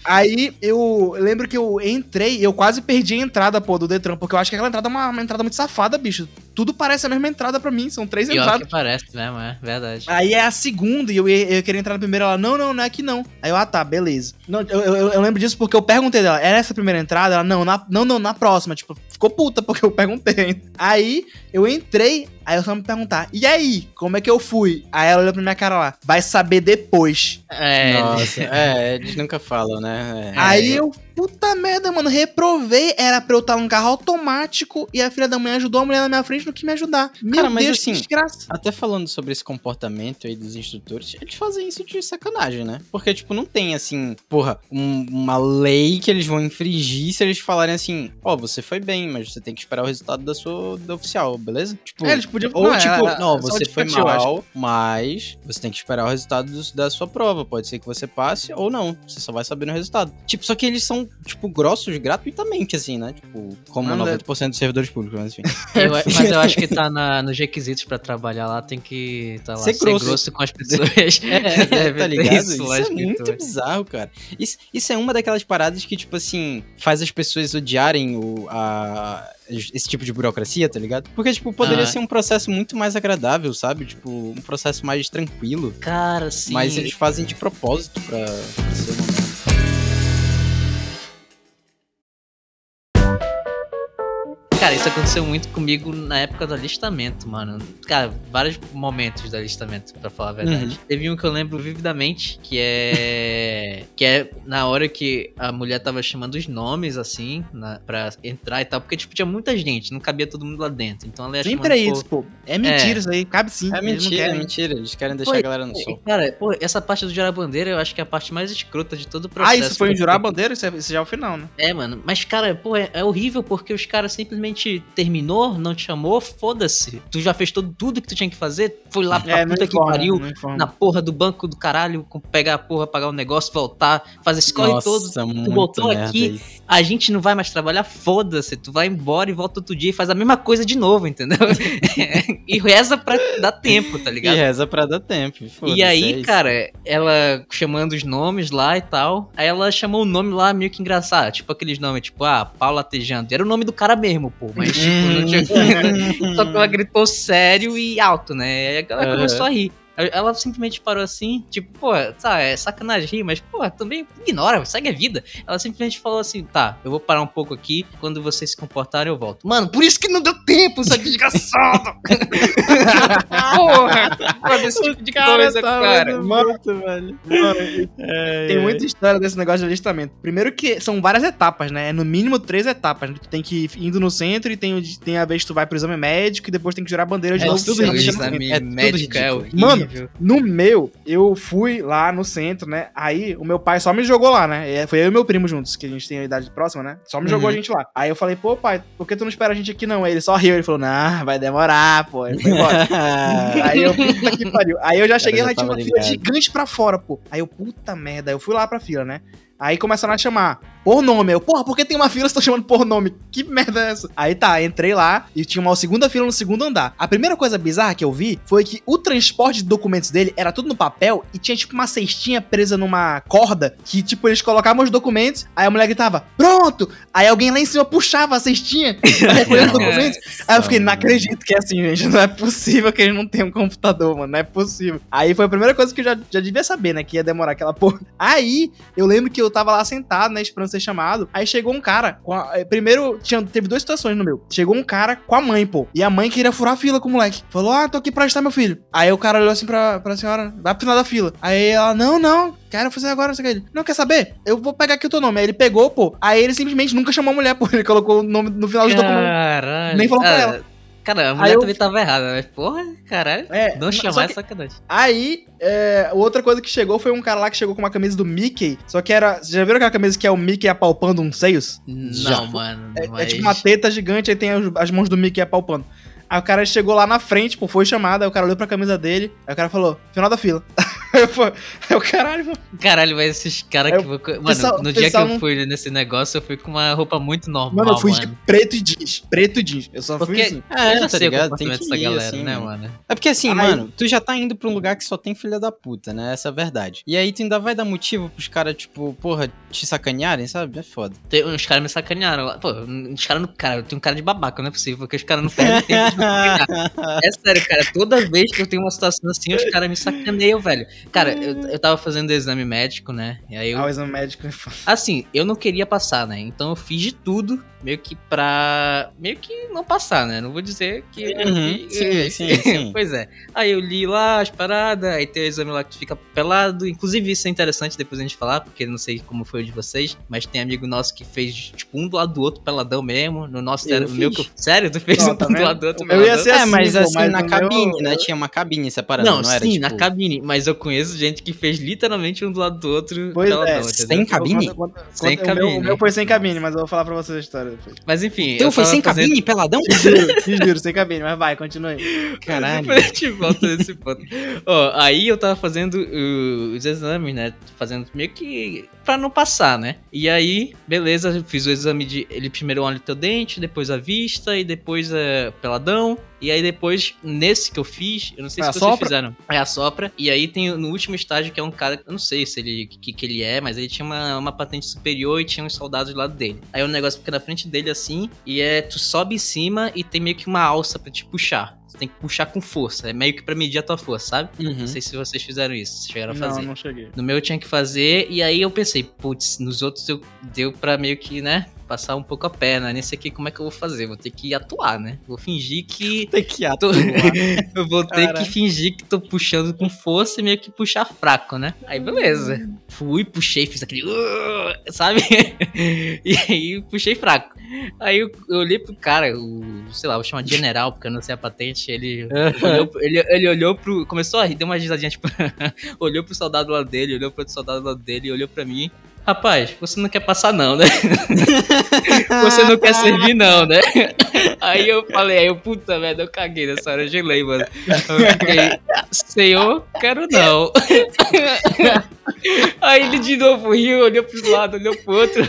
Aí eu lembro que eu entrei, eu quase perdi a entrada, pô, do Detran, porque eu acho que aquela entrada é uma, uma entrada muito safada, bicho. Tudo parece a mesma entrada pra mim, são três Pior entradas. que parece mesmo, é verdade. Aí é a segunda e eu, eu queria entrar na primeira. Ela, não, não, não é aqui não. Aí eu, ah, tá, beleza. Não, eu, eu, eu lembro disso porque eu perguntei dela, era essa a primeira entrada? Ela, não, na, não, não, na próxima. Tipo, ficou puta porque eu perguntei. Aí eu entrei, aí eu só me perguntar, e aí, como é que eu fui? Aí ela olhou pra minha cara lá, vai saber depois. É, Nossa, é, eles nunca falam, né? É. Aí eu, puta merda, mano, reprovei. Era pra eu estar num carro automático e a filha da mãe ajudou a mulher na minha frente no que me ajudar. Meu Cara, mas Deus, assim, que desgraça. Até falando sobre esse comportamento aí dos instrutores, eles fazem isso de sacanagem, né? Porque, tipo, não tem, assim, porra, um- uma lei que eles vão infringir se eles falarem assim, ó, você foi bem, mas você tem que esperar o resultado da sua da oficial, beleza? Tipo, É, eles podiam ou não, tipo, era- não, você foi mal, mas você tem que esperar o resultado dos- da sua prova. Pode ser que você passe ou não. Você só vai saber no resultado. Tipo, só que eles são, tipo, grossos gratuitamente, assim, né? Tipo, como Mano, 90% dos servidores públicos, mas enfim. Eu- mas eu acho que tá na, nos requisitos pra trabalhar lá, tem que tá lá, Ser ser, grosso. grosso. com as pessoas. É, Deve tá ligado? isso Isso, é muito é. bizarro, cara. Isso, isso é uma daquelas paradas que, tipo assim, faz as pessoas odiarem o, a, esse tipo de burocracia, tá ligado? Porque, tipo, poderia Ah. ser um processo muito mais agradável, sabe? Tipo, um processo mais tranquilo. Cara, sim. Mas eles fazem de propósito pra, pra ser uma Cara, isso aconteceu muito comigo na época do alistamento, mano. Cara, vários momentos do alistamento, pra falar a verdade. Uhum. Teve um que eu lembro vividamente, que é. que é na hora que a mulher tava chamando os nomes, assim, na, pra entrar e tal. Porque, tipo, tinha muita gente, não cabia todo mundo lá dentro. Então ela ia Sempre é chamando, isso, pô. É mentira isso aí, cabe sim. É mentira, é mentira. Eles querem deixar Foi- a galera no pô, sol. Cara, pô, essa parte do jurar bandeira eu acho que é a parte mais escrota de todo o processo. Ah, isso foi porque- jurar bandeira? Isso, é, isso já é o final, né? É, mano. Mas, cara, pô, é, é horrível porque os caras simplesmente terminou, não te chamou, foda-se. Tu já fez todo, tudo que tu tinha que fazer, foi lá pra É, puta que informa, pariu, na porra do banco do caralho, com- pegar a porra, pagar o negócio, voltar, fazer esse corre todo. muito botou aqui, isso. A gente não vai mais trabalhar, foda-se. Tu vai embora e volta outro dia e faz a mesma coisa de novo, entendeu? e reza pra dar tempo, tá E ligado? reza pra dar tempo. E é aí, isso. cara, ela chamando os nomes lá e tal. Aí ela chamou o nome lá meio que engraçado. Tipo aqueles nomes, tipo, ah, Paula Tejando. Era o nome do cara mesmo, pô. Mas, tipo, não tinha. Só que ela gritou sério e alto, né? Aí a galera Aham. começou a rir. Ela simplesmente parou assim, tipo, pô, tá, é sacanagem rir, mas, pô, também ignora, segue a vida. Ela simplesmente falou assim, tá, eu vou parar um pouco aqui, quando vocês se comportarem eu volto. Mano, por isso que não deu tempo, sua desgraçada! Porra! Faz esse tipo de coisa, cara. muito, velho. É, Tem é. muita história desse negócio de alistamento. Primeiro que são várias etapas, né? É no mínimo três etapas. né? Tu tem que ir indo no centro e tem, tem a vez que tu vai pro exame médico e depois tem que jurar a bandeira de É novo. tudo exame É tudo médico é horrível. Mano, No meu, eu fui lá no centro, né? Aí o meu pai só me jogou lá, né? É, Foi eu e meu primo juntos, que a gente tem a idade próxima, né? Só me jogou Uhum. a gente lá. Aí eu falei, pô, pai, por que tu não espera a gente aqui não? Aí ele só riu, ele falou, não, vai demorar, pô. Ele foi embora. Aí eu, puta que pariu. Aí eu já cheguei já lá e tinha uma fila ligado. gigante pra fora, pô. Aí eu, puta merda, eu fui lá pra fila, né? Aí começaram a chamar por nome. Eu, porra, por que tem uma fila se tô chamando por nome? Que merda é essa? Aí tá, entrei lá e tinha uma segunda fila no segundo andar. A primeira coisa bizarra que eu vi foi que o transporte de documentos dele era tudo no papel e tinha tipo uma cestinha presa numa corda que, tipo, eles colocavam os documentos, aí a mulher gritava, pronto! Aí alguém lá em cima puxava a cestinha pra recolher os documentos. Aí eu fiquei, não acredito que é assim, gente. Não é possível que eles não tenham um computador, mano. Não é possível. Aí foi a primeira coisa que eu já, já devia saber, né? Que ia demorar aquela porra. Aí eu lembro que eu tava lá sentado, né? Esperando ser chamado. Aí chegou um cara. a- eh, primeiro, tinha, teve duas situações no meu. Chegou um cara com a mãe, pô. E a mãe queria furar a fila com o moleque. Falou: Ah, tô aqui pra ajudar meu filho. Aí o cara olhou assim pra, pra senhora: Vai pro final da fila. Aí ela: Não, não. Quero fazer agora, não sei o que. Ele, Não, quer saber? Eu vou pegar aqui o teu nome. Aí ele pegou, pô. Aí ele simplesmente nunca chamou a mulher, pô. Ele colocou o nome no final do documento. Caralho. Nem falou pra Ah, ela. Cara, a mulher eu- também tava errada, né? Porra, caralho. É, Não só chamar que- é sacanagem. Aí, é, outra coisa que chegou foi um cara lá que chegou com uma camisa do Mickey. Só que era. Vocês já viram aquela camisa que é o Mickey apalpando uns seios? Já. Não, mano. É, é mas... tipo uma teta gigante, aí tem as, as mãos do Mickey apalpando. Aí o cara chegou lá na frente, pô, foi chamado, aí o cara olhou pra camisa dele, aí o cara falou, final da fila. eu, o caralho, mano. Caralho, mas esses caras Eu- que. Mano, pessoal- no dia que eu não- fui nesse negócio, eu fui com uma roupa muito normal. Mano, eu fui mano. de preto e jeans. Preto e jeans. Eu só fui Porque- assim. É, eu já tá sei o ligado? Tem que dessa ir, galera, assim, né, mano. É porque assim, Aí- mano, tu já tá indo pra um lugar que só tem filha da puta, né? Essa é a verdade. E aí tu ainda vai dar motivo pros caras, tipo, porra, te sacanearem, sabe? É foda. Tem, uns caras me sacanearam lá. Pô, os caras não. Cara, eu tenho um cara de babaca, não é possível, porque os caras não perdem tempo de me sacanear. É sério, cara. Toda vez que eu tenho uma situação assim, os caras me sacaneiam, velho. Cara, eu, eu tava fazendo exame médico, né? E aí eu. Ah, o exame médico. Assim, eu não queria passar, né? Então eu fiz de tudo, meio que pra. meio que não passar, né? Não vou dizer que. Uhum, sim, sim, sim. pois é. Aí eu li lá as paradas, aí tem o exame lá que tu fica pelado. Inclusive, isso é interessante depois a gente falar, porque não sei como foi o de vocês, mas tem amigo nosso que fez, tipo, um do lado do outro, peladão mesmo. No nosso, Eu era o meu que eu... Sério? Tu fez Ó, um tá do lado do outro, Eu ia peladão? ser é, assim, mas pô, assim, mas na o meu- cabine, né? Tinha uma cabine separada, não, Não, era sim, tipo... na cabine, mas eu conheço gente que fez literalmente um do lado do outro Pois é, peladão, sem cabine? Conta- conta- Sem conta- o meu- cabine. O meu foi sem cabine, mas eu vou falar pra vocês a história depois. Mas enfim. Então eu foi sem fazendo- cabine, peladão? Te juro, te juro, sem cabine, mas vai, continue. Caralho. A gente volta nesse ponto. Ó, aí eu tava fazendo uh, os exames, né? Fazendo meio que pra não passar, né? E aí, beleza, eu fiz o exame de. Ele primeiro olha o teu dente, depois a vista e depois a peladão. E aí depois, nesse que eu fiz, eu não sei Foi se vocês sopra? fizeram. É a sopra. E aí tem no último estágio que é um cara, eu não sei se ele que, que ele é, mas ele tinha uma, uma patente superior e tinha uns soldados do lado dele. Aí o negócio fica na frente dele assim, e é tu sobe em cima e tem meio que uma alça pra te puxar. Você tem que puxar com força, é meio que pra medir a tua força, sabe? Uhum. Não sei se vocês fizeram isso, se chegaram a Não, fazer. não cheguei. No meu eu tinha que fazer, e aí eu pensei, putz, nos outros eu deu pra meio que, né, passar um pouco a perna. Nesse aqui, como é que eu vou fazer? Vou ter que atuar, né? Vou fingir que. Tem que tô- eu vou ter Cara. que fingir que tô puxando com força e meio que puxar fraco, né? Aí beleza. Fui, puxei, fiz aquele. Sabe? e aí puxei fraco. Aí eu, eu olhei pro cara, o, sei lá, vou chamar de general, porque eu não sei a patente. Ele olhou, pro- ele, ele olhou pro. Começou a rir, deu uma risadinha, tipo. olhou pro soldado lá dele, olhou pro outro soldado lá dele, olhou pra mim. Rapaz, você não quer passar não, né? você não quer servir não, né? Aí eu falei, aí eu, puta merda, eu caguei nessa hora, eu gelei, mano. Eu fiquei, senhor, quero não. Aí ele de novo riu, olhou pro lado, olhou pro outro.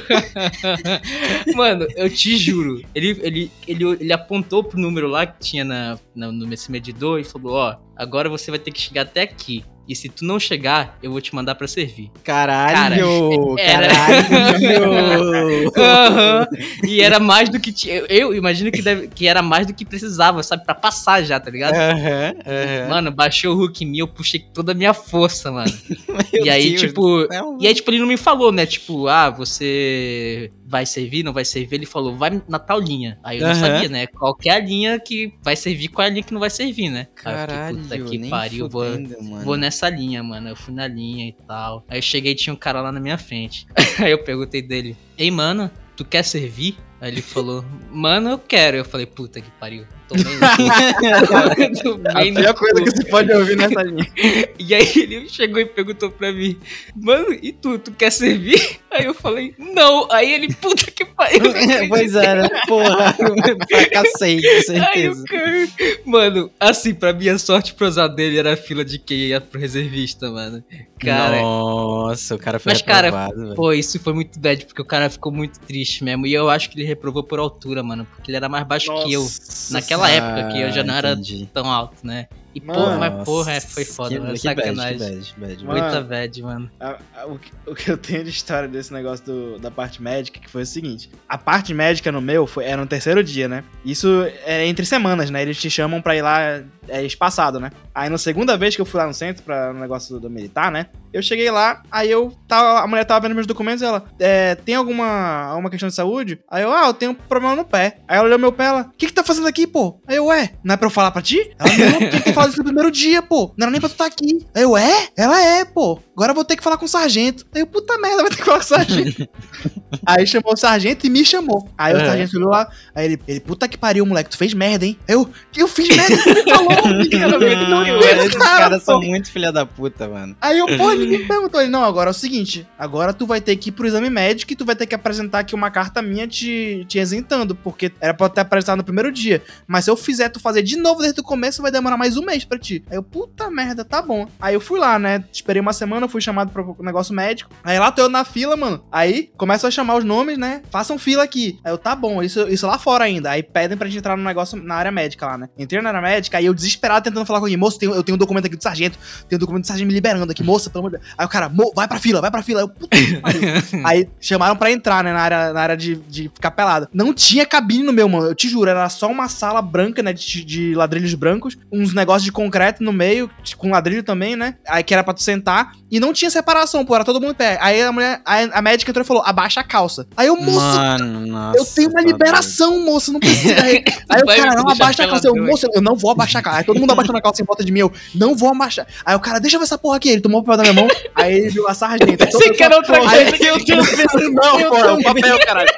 Mano, eu te juro, ele, ele, ele, ele apontou pro número lá que tinha na, na, no- nesse medidor e falou, ó, agora você vai ter que chegar até aqui. E se tu não chegar, eu vou te mandar pra servir. Caralho! Era- Caralho! Aham. E era mais do que tinha. Eu, imagino que, deve, que era mais do que precisava, sabe? Pra passar já, tá ligado? Aham, aham. Mano, baixou o Hulk em mim, eu puxei toda a minha força, mano. E aí, Deus tipo. E aí, tipo, ele não me falou, né? Tipo, ah, você vai servir, não vai servir? Ele falou, vai na tal linha. Aí eu não sabia, né? Qual que é a linha que vai servir, qual é a linha que não vai servir, né? Aí eu fiquei, Caralho, puta que pariu, vou, fudendo, mano. Vou nessa linha, mano. Eu fui na linha e tal. Aí eu cheguei e tinha um cara lá na minha frente. Aí eu perguntei dele: Ei, mano, tu quer servir? Aí ele falou: Mano, eu quero. Eu falei: Puta que pariu. tomei A tomei no pior coisa cu. que você pode ouvir nessa linha. E aí ele chegou e perguntou pra mim, mano, e tu, tu quer servir? Aí eu falei, não. Aí ele, puta que pariu. pois né? Porra, fracassei, com Aí certeza. o cara... Mano, assim, pra minha sorte, pro azar dele era a fila de quem ia pro reservista, mano. Cara, Nossa, o cara foi Mas, cara, velho. pô, isso foi muito bad, porque o cara ficou muito triste mesmo. E eu acho que ele reprovou por altura, mano, porque ele era mais baixo que eu. Naquela época, que eu já não era entendi. tão alto, né? E Mano, porra, mas porra, é, foi foda, que, mano. que Sacanagem. Bad, que bad, bad. Muita bad, mano. A- a- o, que, o que eu tenho de história desse negócio do- da parte médica que foi o seguinte: a parte médica no meu foi, era no terceiro dia, né? Isso é entre semanas, né? Eles te chamam pra ir lá é, espaçado, né? Aí na segunda vez que eu fui lá no centro pra um negócio do, do militar, né? Eu cheguei lá, aí eu tava, a mulher tava vendo meus documentos e ela, é, tem alguma, alguma questão de saúde? Aí eu, ah, eu tenho um problema no pé. Aí ela olhou meu pé, ela, o que que tá fazendo aqui, pô? Aí eu, ué, não é pra eu falar pra ti? Ela, não, tinha que falar isso no primeiro dia, pô. Não era nem pra tu estar aqui. Aí eu, é? Ela é, pô. Agora eu vou ter que falar com o sargento. Aí eu, puta merda, vai ter que falar com o sargento. aí chamou o sargento e me chamou. Aí o É. sargento olhou lá, aí ele, ele, puta que pariu, moleque, tu fez merda, hein? Eu, eu fiz merda? Ele falou, cara, não, eu, esses cara, caras são muito filha da puta, mano. Aí eu, pô, ninguém me perguntou. Ele, não, agora é o seguinte: agora tu vai ter que ir pro exame médico e tu vai ter que apresentar aqui uma carta minha te, te isentando, porque era pra ter apresentado no primeiro dia. Mas se eu fizer tu fazer de novo desde o começo, vai demorar mais um mês pra ti. Aí eu, puta merda, tá bom. Aí eu fui lá, né? Esperei uma semana, fui chamado pro negócio médico. Aí lá tô eu na fila, mano. Aí começam a chamar os nomes, né? Façam fila aqui. Aí eu, tá bom, isso, isso lá fora ainda. Aí pedem pra gente entrar no negócio na área médica lá, né? Entrei na área médica, aí eu desesperado tentando falar com ele, moço, eu tenho um documento aqui do sargento, tem um documento do sargento me liberando aqui, moça, pelo amor de Deus. Aí o cara, "Mo, vai pra fila, vai pra fila. Aí eu, puta. Aí chamaram pra entrar, né, na área, na área de, de ficar pelado. Não tinha cabine no meu, mano. Eu te juro, era só uma sala branca, né, de, de ladrilhos brancos, uns negócios de concreto no meio, com ladrilho também, né? Aí que era pra tu sentar. E não tinha separação, pô, era todo mundo em pé. Aí a mulher, a, a médica entrou e falou, abaixa a calça. Aí eu, moço, Mano, nossa. eu tenho uma tá liberação, moço, não precisa. Aí, aí o cara, não abaixa a calça. Eu, moço, eu não vou abaixar a calça. Aí todo mundo abaixando a calça em volta de mim, eu não vou abaixar. Aí o cara, deixa eu ver essa porra aqui. Ele tomou o papel da minha mão, aí ele viu a sargenta. Pensei que era outra Aí- coisa que eu tinha Não, porra, é o papel, caralho.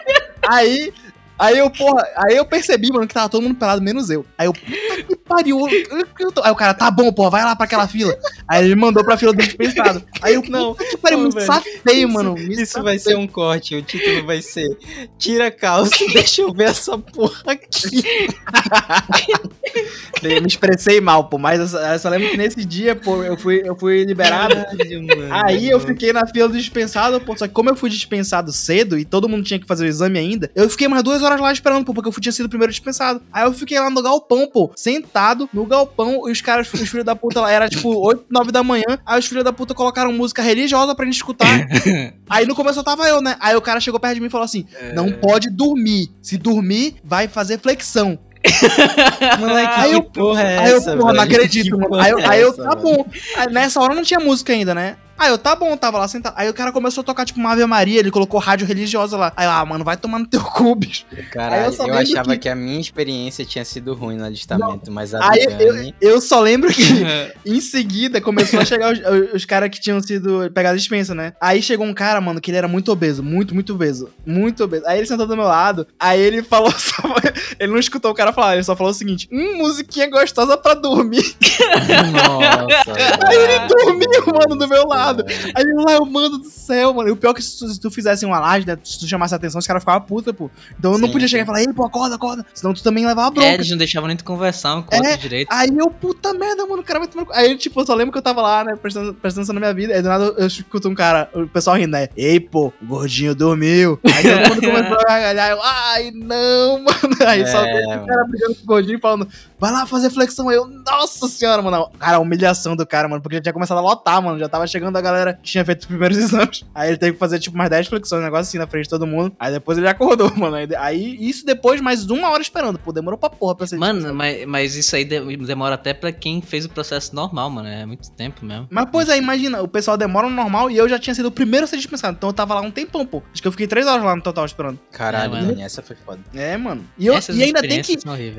Aí, aí eu, porra, aí eu percebi, mano, que tava todo mundo pelado, menos eu. Aí eu, puta que pariu. Aí o cara, tá bom, porra, vai lá pra aquela fila. Aí ele me mandou pra fila do dispensado. Aí eu, Não, me velho. safei, mano. Me Isso vai ser um corte, o título vai ser Tira a calça e deixa eu ver essa porra aqui. Eu me expressei mal, pô, mas eu só, eu só lembro que nesse dia, pô, eu fui, eu fui liberado. Aí eu fiquei na fila do dispensado, pô, só que como eu fui dispensado cedo e todo mundo tinha que fazer o exame ainda, eu fiquei mais duas horas lá esperando, pô, porque eu tinha sido o primeiro dispensado. Aí eu fiquei lá no galpão, pô, sentado no galpão, e os caras, os filhos da puta lá, era tipo 8, 9 da manhã, aí os filhos da puta colocaram música religiosa pra gente escutar. aí no começo eu tava eu, né? Aí o cara chegou perto de mim e falou assim: não pode dormir. Se dormir, vai fazer flexão. Moleque, Aí eu- porra é Aí eu, essa, porra, não acredito, mano. Aí, eu- é aí eu, essa, tá bom. Aí, nessa hora não tinha música ainda, né? Aí eu, tá bom, tava lá sentado. Aí o cara começou a tocar, tipo, uma Ave Maria, ele colocou rádio religiosa lá. Aí eu, ah, mano, vai tomar no teu cu, bicho. Caralho, eu eu, só lembro achava que- que... a minha experiência tinha sido ruim no alistamento, mas a Aí Dani... Eu só lembro que em seguida começou a chegar os, os caras que tinham sido pegados dispensa, né? Aí chegou um cara, mano, que ele era muito obeso, muito, muito obeso. Muito obeso. Aí ele sentou do meu lado, aí ele falou só. Ele não escutou o cara falar, ele só falou o seguinte: hum, musiquinha gostosa pra dormir. Nossa, Aí ele dormiu, mano, do meu lado. Aí eu lá, eu, mano do céu, mano. E o pior é que se tu, se tu fizesse uma laje, né? Se tu chamasse a atenção, os caras ficavam puta, pô. Então eu não Sim, podia chegar e falar, ei, pô, acorda, acorda. Senão tu também levava É, bronca. eles não deixavam nem tu conversar um com o É, direito. Aí eu, puta merda, mano, o cara vai tomar. Aí, tipo, eu só lembro que eu tava lá, né, prestando, prestando atenção na minha vida. Aí do nada eu escuto um cara, o pessoal rindo, né? Ei, pô, o gordinho dormiu. Aí todo mundo começou a gargalhar. Eu, ai, não, mano. Aí só É, veio o cara brigando com o gordinho falando, vai lá fazer flexão. Aí eu, nossa senhora, mano. Cara, a humilhação do cara, mano, porque já tinha começado a lotar, mano. Já tava chegando a galera que tinha feito os primeiros exames. Aí ele teve que fazer, tipo, mais 10 flexões, um negócio assim na frente de todo mundo. Aí depois ele acordou, mano. Aí, aí isso depois, mais uma hora esperando. Pô, demorou pra porra pra ser Mano, mas, mas isso aí de- demora até pra quem fez o processo normal, mano. É muito tempo mesmo. Mas, pois é, imagina, o pessoal demora no normal e eu já tinha sido o primeiro a ser dispensado. Então eu tava lá um tempão, pô. Acho que eu fiquei três horas lá no total esperando. Caralho, É, mano. Dani, essa foi foda. É, mano. E, eu, Essas e ainda tem que.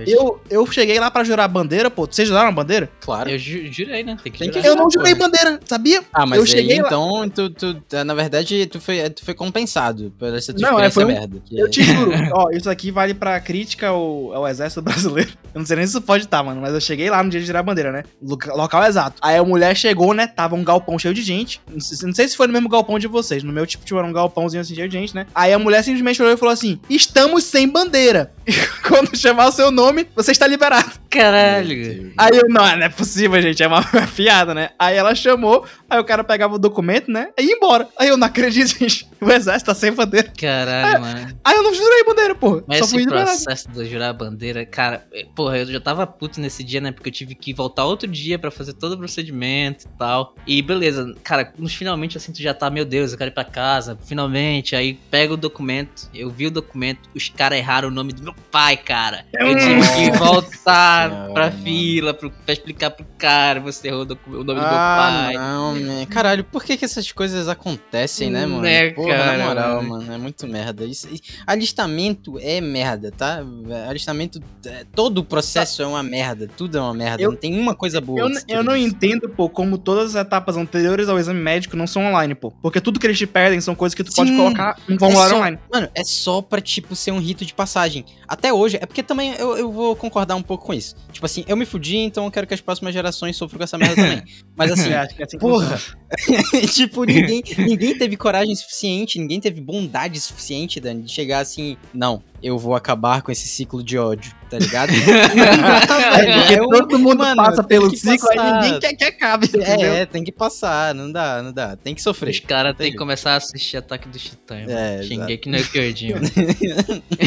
Eu, eu cheguei lá pra jurar a bandeira, pô. Vocês juraram a bandeira? Claro. Eu ju- jurei, né? Tem que Tem que jurar. Eu não jurei bandeira, sabia? Ah, mas eu Mas aí, cheguei lá- então, tu, tu- na verdade, tu foi, tu foi compensado por essa tua Não, é, foi um- merda. que Eu é- te juro, ó, isso aqui vale pra crítica ao, ao exército brasileiro. Eu não sei nem se isso pode estar, mano, mas eu cheguei lá no dia de tirar a bandeira, né? Loca- Local exato. Aí a mulher chegou, né? Tava um galpão cheio de gente. Não sei, não sei se foi no mesmo galpão de vocês. No meu tipo, tinha um galpãozinho assim cheio de gente, né? Aí a mulher simplesmente olhou e falou assim: Estamos sem bandeira. E quando chamar o seu nome, você está liberado. Caralho. Aí eu, não, não é possível, gente, é uma piada, né? Aí ela chamou, aí o cara pegava o documento, né? E ia embora. Aí eu não acredito, gente. O exército tá sem bandeira. Caralho, mano. Aí eu não jurei bandeira, porra. Mas Só esse fui processo de jurar a bandeira, cara, eh, porra, eu já tava puto nesse dia, né? Porque eu tive que voltar outro dia pra fazer todo o procedimento e tal. E beleza, cara, nos finalmente assim, tu já tá, meu Deus, eu quero ir pra casa, finalmente. Aí pega o documento, eu vi o documento, os caras erraram o nome do meu pai, cara. Eu tive que voltar pra mano. fila pro, pra explicar pro cara, você errou o, nome do meu Ah, pai. não, man. Caralho, por que que essas coisas acontecem, né, mano? Né, Porra, cara, na moral, mano. mano, é muito merda. Isso, alistamento é merda, tá? Alistamento, é, todo o processo é uma merda, tudo é uma merda, Eu- não tem uma coisa boa. Eu, eu não entendo, pô, como todas as etapas anteriores ao exame médico não são online, pô. Porque tudo que eles te pedem são coisas que tu pode Sim. colocar num formulário É só- online. Mano, é só pra, tipo, ser um rito de passagem. Até hoje, é porque também eu, eu vou concordar um pouco com isso. Tipo assim, eu me fudi, então eu quero que as próximas gerações sofram com essa merda também. Mas assim, É, acho que é assim porra, funciona. tipo, ninguém, ninguém teve coragem suficiente, ninguém teve bondade suficiente, Dani, de chegar assim, não, eu vou acabar com esse ciclo de ódio, tá ligado? Porque É um- todo mundo mano, passa pelo que ciclo, passar. aí ninguém quer que acabe, entendeu? é, tem que passar, não dá, não dá, tem que Os sofrer. caras têm que começar a assistir Ataque do Titã. É, Xinguei no Kyojin.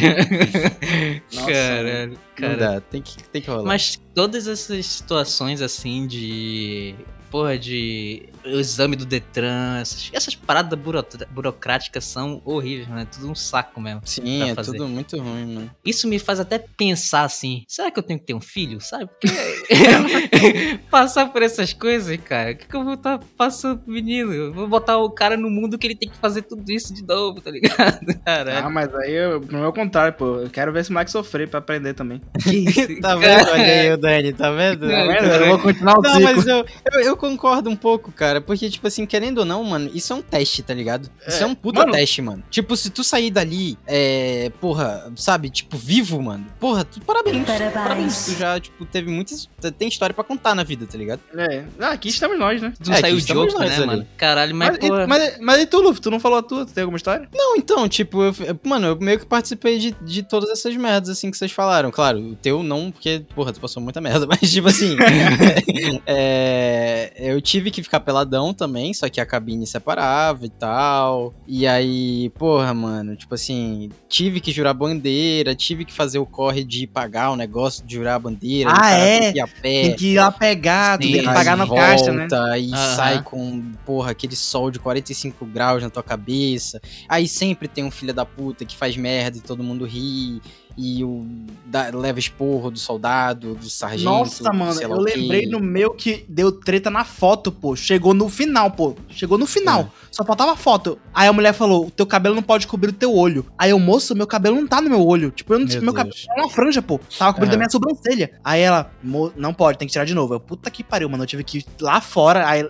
Nossa, Caralho, Não cara. dá, tem que, tem que rolar. Mas todas essas situações assim de. Porra, de. O exame do Detran, essas, essas paradas buro- burocráticas são horríveis, mano. É tudo um saco mesmo. Sim, é fazer. tudo muito ruim, mano. Isso me faz até pensar assim: será que eu tenho que ter um filho? Sabe? Porque passar por essas coisas, cara. O que, que eu vou estar passando pro menino? Eu vou botar o cara no mundo que ele tem que fazer tudo isso de novo, tá ligado? Caralho. Ah, mas aí, eu, no meu contrário, pô, eu quero ver esse moleque sofrer pra aprender também. que isso? Tá vendo? Olha aí o Dani, tá vendo? Tá Tá vendo? Eu vou continuar o Não, ciclo. mas eu, eu, eu concordo um pouco, cara. Porque, tipo assim, querendo ou não, mano, isso é um teste, tá ligado? Isso é, É, um puta mano. teste, mano. Tipo, se tu sair dali, é. Porra, sabe? Tipo, vivo, mano. Porra, tu, parabéns. Parabéns. Parabéns. Tu já, tipo, teve muitas. Tem história pra contar na vida, tá ligado? É, ah, aqui estamos nós, né? Não É, saiu jogo, nós né, ali. mano? Caralho, mas, Mas, porra. e, mas, mas e tu, Luffy? Tu não falou a tua? Tu tem alguma história? Não, então, tipo, eu, mano, eu meio que participei de, de todas essas merdas, assim, que vocês falaram. Claro, o teu não, porque, porra, tu passou muita merda, mas, tipo assim. é, eu tive que ficar peladão também, só que a cabine separava e tal. E aí, porra, mano, tipo assim, tive que jurar bandeira, tive que fazer o corre de pagar o negócio de jurar a bandeira. Ah, é? tem que pé. Tem que ir lá pegar, tem que aí pagar no caixa, né? E Aham. sai com, porra, aquele sol de 45 graus na tua cabeça. Aí sempre tem um filho da puta que faz merda e todo mundo ri. E o dá- leva esporro do soldado, do sargento. Nossa, mano, eu lembrei no meu que deu treta na foto, pô. Chegou no final, pô. Chegou no final. Só faltava foto. Aí a mulher falou: o teu cabelo não pode cobrir o teu olho. Aí eu, moço, meu cabelo não tá no meu olho. Tipo, eu não, Meu meu, cabelo é uma franja, pô. Tava cobrindo Aham. a minha sobrancelha. Aí ela, "Mo- não pode, tem que tirar de novo. Eu, puta que pariu, mano. Eu tive que ir lá fora. Aí,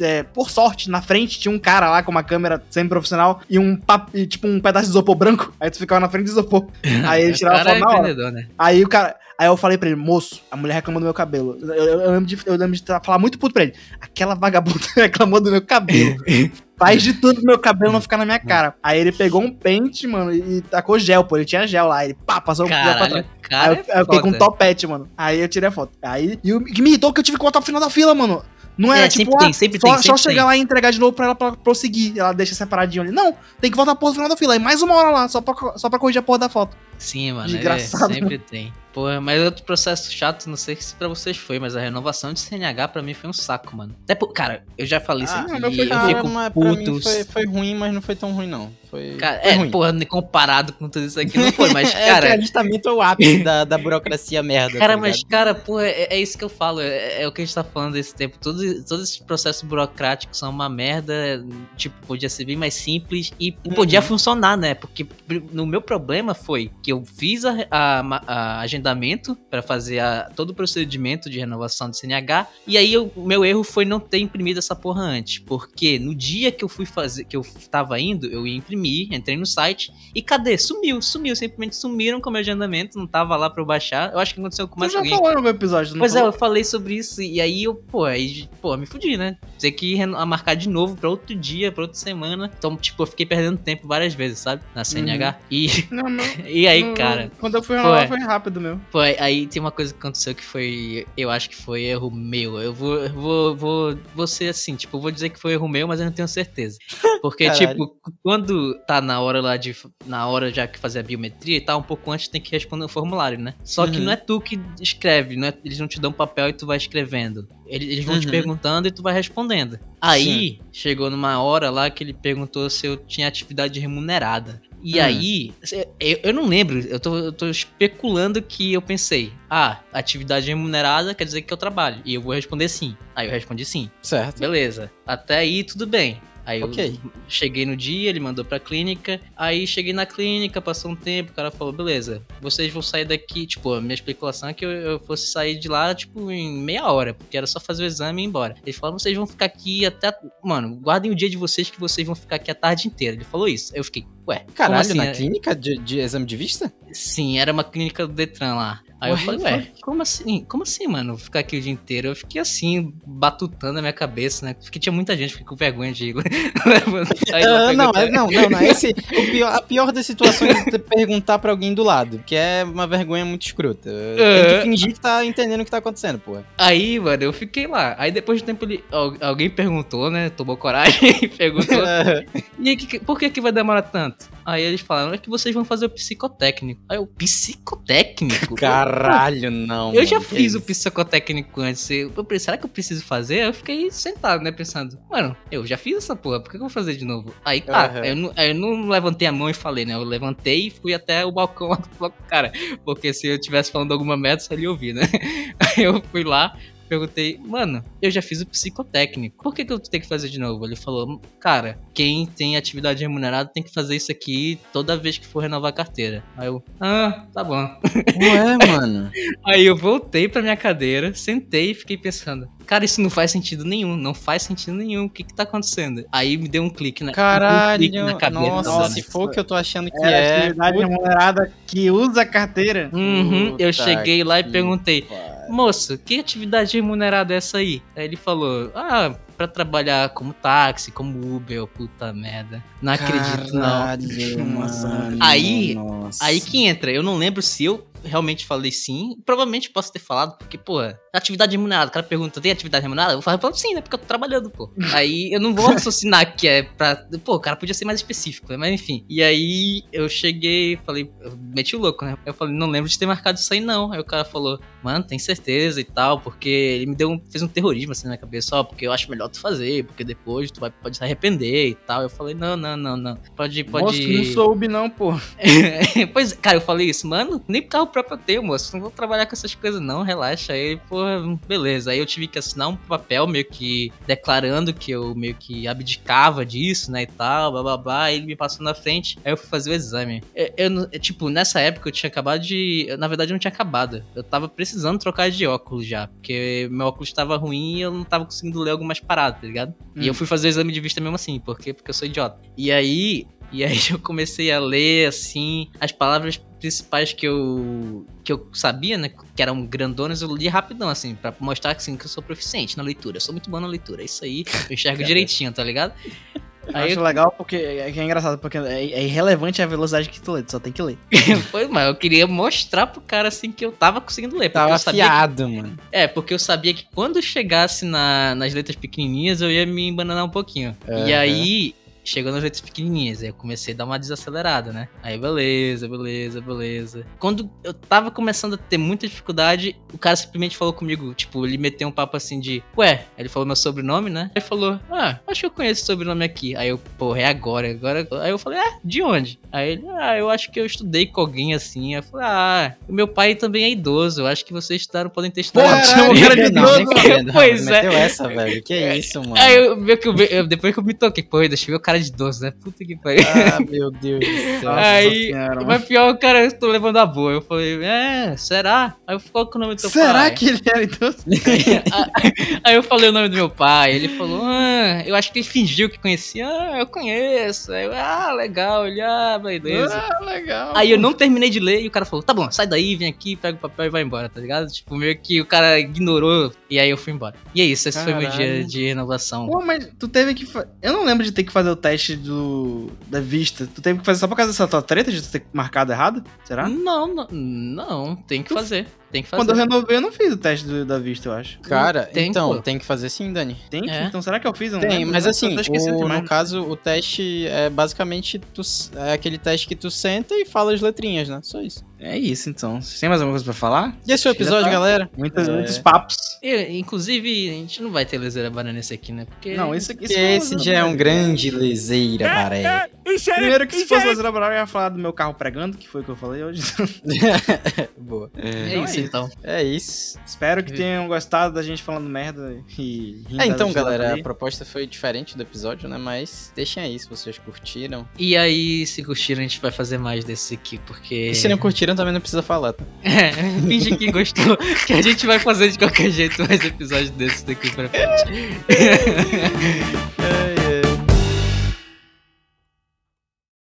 é, por sorte, na frente tinha um cara lá com uma câmera semi-profissional e um pap- e, tipo um pedaço de isopor branco. Aí tu ficava na frente de isopor. Aí tirava cara foto é né? Aí o cara. Aí eu falei pra ele, moço, a mulher reclamou do meu cabelo. Eu, eu- eu lembro, de, eu lembro de falar muito puto pra ele. Aquela vagabunda reclamou do meu cabelo. Faz de tudo pro meu cabelo não ficar na minha cara. Aí ele pegou um pente, mano, e tacou gel, pô. Ele tinha gel lá. Ele pá, passou o gel pra Caralho, trás. Aí cara eu, aí eu é fiquei com um topete, mano. Aí eu tirei a foto. Aí. E o que me irritou é que eu tive que voltar pro final da fila, mano. Não era É, tipo, sempre ah, tem, sempre só, tem, só sempre chegar tem. lá e entregar de novo pra ela pra prosseguir. Ela deixa separadinho ali. Não, tem que voltar pro final da fila. Aí mais uma hora lá, só pra, só pra corrigir a porra da foto. Sim, mano. Desgraçado, É, sempre tem. Porra, mas outro processo chato, não sei se pra vocês foi, mas a renovação de CNH pra mim foi um saco, mano. Até por, cara, eu já falei isso Ah, aqui, foi eu fico mas pra mim puto. foi, foi ruim, mas não foi tão ruim, não. Foi, Cara, foi é, ruim. porra, comparado com tudo isso aqui não foi, mas, É, cara. é o ápice da, da burocracia merda. Cara, tá mas, cara, porra, é, é isso que eu falo. É, é o que a gente tá falando desse tempo. Todos, todos esses processos burocráticos são uma merda. Tipo, podia ser bem mais simples e podia Uhum. funcionar, né? Porque no meu problema foi que eu fiz a, a- a agendamento pra fazer a- todo o procedimento de renovação do CNH. E aí o meu erro foi não ter imprimido essa porra antes. Porque no dia que eu fui fazer, que eu tava indo, eu ia imprimir, entrei no site e cadê? Sumiu, sumiu, simplesmente sumiram com o meu agendamento, não tava lá pra eu baixar. Eu acho que aconteceu com mais já alguém. falou no meu episódio, não Pois é, falou? eu falei sobre isso e aí eu, pô, aí, pô, me fudi, né? Ter que marcar de novo pra outro dia, pra outra semana. Então, tipo, eu fiquei perdendo tempo várias vezes, sabe? Na CNH. E, Não, não. e aí, não, cara. Quando eu fui renovar, Foi. rápido mesmo. pô, aí tem uma coisa que aconteceu que foi, eu acho que foi erro meu. Eu vou, eu vou, vou, vou ser assim, tipo, vou dizer que foi erro meu, mas eu não tenho certeza. Porque, tipo, quando tá na hora lá de, na hora já que fazer a biometria e tal, um pouco antes tem que responder o formulário, né? Só que Uhum. não é tu que escreve, não é, eles não te dão papel e tu vai escrevendo. Eles, vão te Uhum. perguntando e tu vai respondendo. Aí, chegou numa hora lá que ele perguntou se eu tinha atividade remunerada. E Hum. aí, eu, eu não lembro, eu tô, eu tô especulando que eu pensei, ah, atividade remunerada quer dizer que eu trabalho. E eu vou responder sim. Aí eu respondi sim. Certo. Beleza. Até aí, tudo bem. Aí Ok. eu cheguei no dia, ele mandou pra clínica. Aí cheguei na clínica, passou um tempo, o cara falou: beleza, vocês vão sair daqui. Tipo, a minha especulação é que eu, eu fosse sair de lá, tipo, em meia hora, porque era só fazer o exame e ir embora. Ele falou: vocês vão ficar aqui até. Mano, guardem o dia de vocês que vocês vão ficar aqui a tarde inteira. Ele falou isso. Aí eu fiquei, ué, Caralho, assim? na É- clínica de, de exame de vista? Sim, era uma clínica do Detran lá. Aí eu falei, ué, como assim? Como assim, mano? Ficar aqui o dia inteiro? Eu fiquei assim, batutando a minha cabeça, né? Porque tinha muita gente, fiquei com vergonha de lá Ah, não, é- não, não, não. Esse, pior, a pior das situações é perguntar pra alguém do lado, que é uma vergonha muito escrota. Tem É. que fingir que tá entendendo o que tá acontecendo, porra. Aí, mano, eu fiquei lá. Aí depois de um tempo ele, al- alguém perguntou, né? Tomou coragem e perguntou. E aí, que- por que que vai demorar tanto? Aí eles falaram, é que vocês vão fazer o psicotécnico. Aí eu, psicotécnico? Caralho, não. Eu já mano, que fiz o isso? psicotécnico antes. Eu pensei, será que eu preciso fazer? Eu fiquei sentado, né? Pensando, mano, eu já fiz essa porra, por que eu vou fazer de novo? Aí tá, aí eu, não, eu não levantei a mão e falei, né? Eu levantei e fui até o balcão lá do falei, cara. Porque se eu tivesse falando alguma merda, só ele ia ouvir, né? Aí eu fui lá. Perguntei, mano, eu já fiz o psicotécnico. Por que, que eu tenho que fazer de novo? Ele falou, cara, quem tem atividade remunerada tem que fazer isso aqui toda vez que for renovar a carteira. Aí eu, ah, tá bom. Ué, mano. Aí eu voltei pra minha cadeira, sentei e fiquei pensando, cara, isso não faz sentido nenhum, não faz sentido nenhum, o que que tá acontecendo? Aí me deu um clique na, um clique Caralho. na cabeça. Nossa, Nossa. se for o que eu tô achando que Era é. atividade remunerada que usa a carteira. Uhum, eu cheguei lá e perguntei. Moço, que atividade remunerada é essa aí? Aí ele falou, ah, pra trabalhar como táxi, como Uber, puta merda. Não acredito não. Caralho, mano, Aí- nossa. Aí que entra, eu não lembro se eu realmente falei sim, provavelmente posso ter falado, porque, pô, atividade remunerada, o cara pergunta, tem atividade remunerada? Eu falo, "Pô, sim, né, porque eu tô trabalhando, pô. Aí eu não vou raciocinar que é pra, pô, o cara podia ser mais específico, né, mas enfim. E aí eu cheguei, falei, eu meti o louco, né, eu falei, não lembro de ter marcado isso aí não. Aí o cara falou, mano, tem certeza e tal, porque ele me deu um, fez um terrorismo assim na minha cabeça, ó, porque eu acho melhor tu fazer, porque depois tu vai, pode se arrepender e tal. Eu falei, não, não, não, não, pode, pode... Moço, não soube não, pô. pois, cara, eu falei isso, mano, nem carro próprio eu tenho, moço. Não vou trabalhar com essas coisas, não, relaxa. Aí, pô, beleza. Aí eu tive que assinar um papel meio que declarando que eu meio que abdicava disso, né, e tal, blá blá blá. Aí ele me passou na frente, aí eu fui fazer o exame. Eu, eu não- tipo, nessa época eu tinha acabado de. eu, Na verdade, eu não tinha acabado. Eu tava precisando trocar de óculos já, porque meu óculos tava ruim e eu não tava conseguindo ler algumas paradas, tá ligado? E Hum. eu fui fazer o exame de vista mesmo assim, porque, porque eu sou idiota. E aí, e aí eu comecei a ler, assim, as palavras principais que eu que eu sabia, né, que eram grandonas, eu li rapidão, assim, pra mostrar assim, que eu sou proficiente na leitura. Eu sou muito bom na leitura, é isso aí, eu enxergo direitinho, tá ligado? Eu Aí acho legal porque é, que é engraçado, porque é, é irrelevante a velocidade que tu lê, tu só tem que ler. foi, mas eu queria mostrar pro cara, assim, que eu tava conseguindo ler. Tava eu sabia que- afiado, mano. É, porque eu sabia que quando chegasse na- nas letras pequenininhas, eu ia me embananar um pouquinho. E aí, chegou nas letras pequenininhas, aí eu comecei a dar uma desacelerada, né? Aí, beleza, beleza, beleza. Quando eu tava começando a ter muita dificuldade, o cara simplesmente falou comigo, tipo, ele meteu um papo assim de, ué, ele falou meu sobrenome, né? Aí falou, ah, acho que eu conheço esse sobrenome aqui. Aí eu, porra, é agora, agora. Aí eu falei, ah, de onde? Aí ele, ah, eu acho que eu estudei com alguém assim. Aí eu falei, ah, o meu pai também é idoso, eu acho que vocês estudaram, podem ter estudado. Porra, junto." o cara de idoso. Pois é. Meteu essa, velho. Que isso, mano. Aí eu, meio que eu, eu- depois que eu me toquei, pô, deixa eu ver o cara cara de doce, né? Puta que pariu. Ah, meu Deus do céu. Aí, senhora. Mas pior, o cara, eu tô levando a boa. Eu falei, é, será? Aí eu qual que é o nome do teu Será pai? que ele era então? Aí eu falei o nome do meu pai, ele falou, ah, eu acho que ele fingiu que conhecia, ah, eu conheço. Aí eu, ah, legal, ele, ah, beleza. Ah, legal. Aí eu não terminei de ler e o cara falou, tá bom, sai daí, vem aqui, pega o papel e vai embora, tá ligado? Tipo, meio que o cara ignorou e aí eu fui embora. E é isso, esse foi meu dia Caralho. de renovação. Pô, mas tu teve que. fa- Eu não lembro de ter que fazer o teste do da vista. Tu teve que fazer só por causa dessa tua treta de tu ter marcado errado? Será? Não, não, não, tem que fazer, tem que fazer. Quando eu renovei, eu não fiz o teste do- da vista, eu acho. Cara, Tem, então, pô. tem que fazer sim, Dani. Tem? É. Então será que eu fiz? Eu não Tem, lembro. mas assim, tô esquecendo o- no caso, o teste é basicamente tu, é aquele teste que tu senta e fala as letrinhas, né? Só isso. É isso, então. Você tem mais alguma coisa pra falar? E esse é o episódio, tá. galera? Muitas, É. Muitos papos. E, inclusive, a gente não vai ter leseira banana nesse aqui, né? Porque. Não, isso aqui Esse, foi esse já é um grande leseira, maré. Primeiro que se fosse Lazer Laboral, eu ia falar do meu carro pregando, que foi o que eu falei hoje. Boa. É, Então é isso. Então. É isso. Espero que tenham gostado da gente falando merda e É, então, galera, aí. a proposta foi diferente do episódio, né? Mas deixem aí se vocês curtiram. E aí, se curtiram, a gente vai fazer mais desse aqui, porque. E se não curtiram, também não precisa falar, tá? É, finge que gostou, que a gente vai fazer de qualquer jeito mais episódios desses daqui pra frente. É,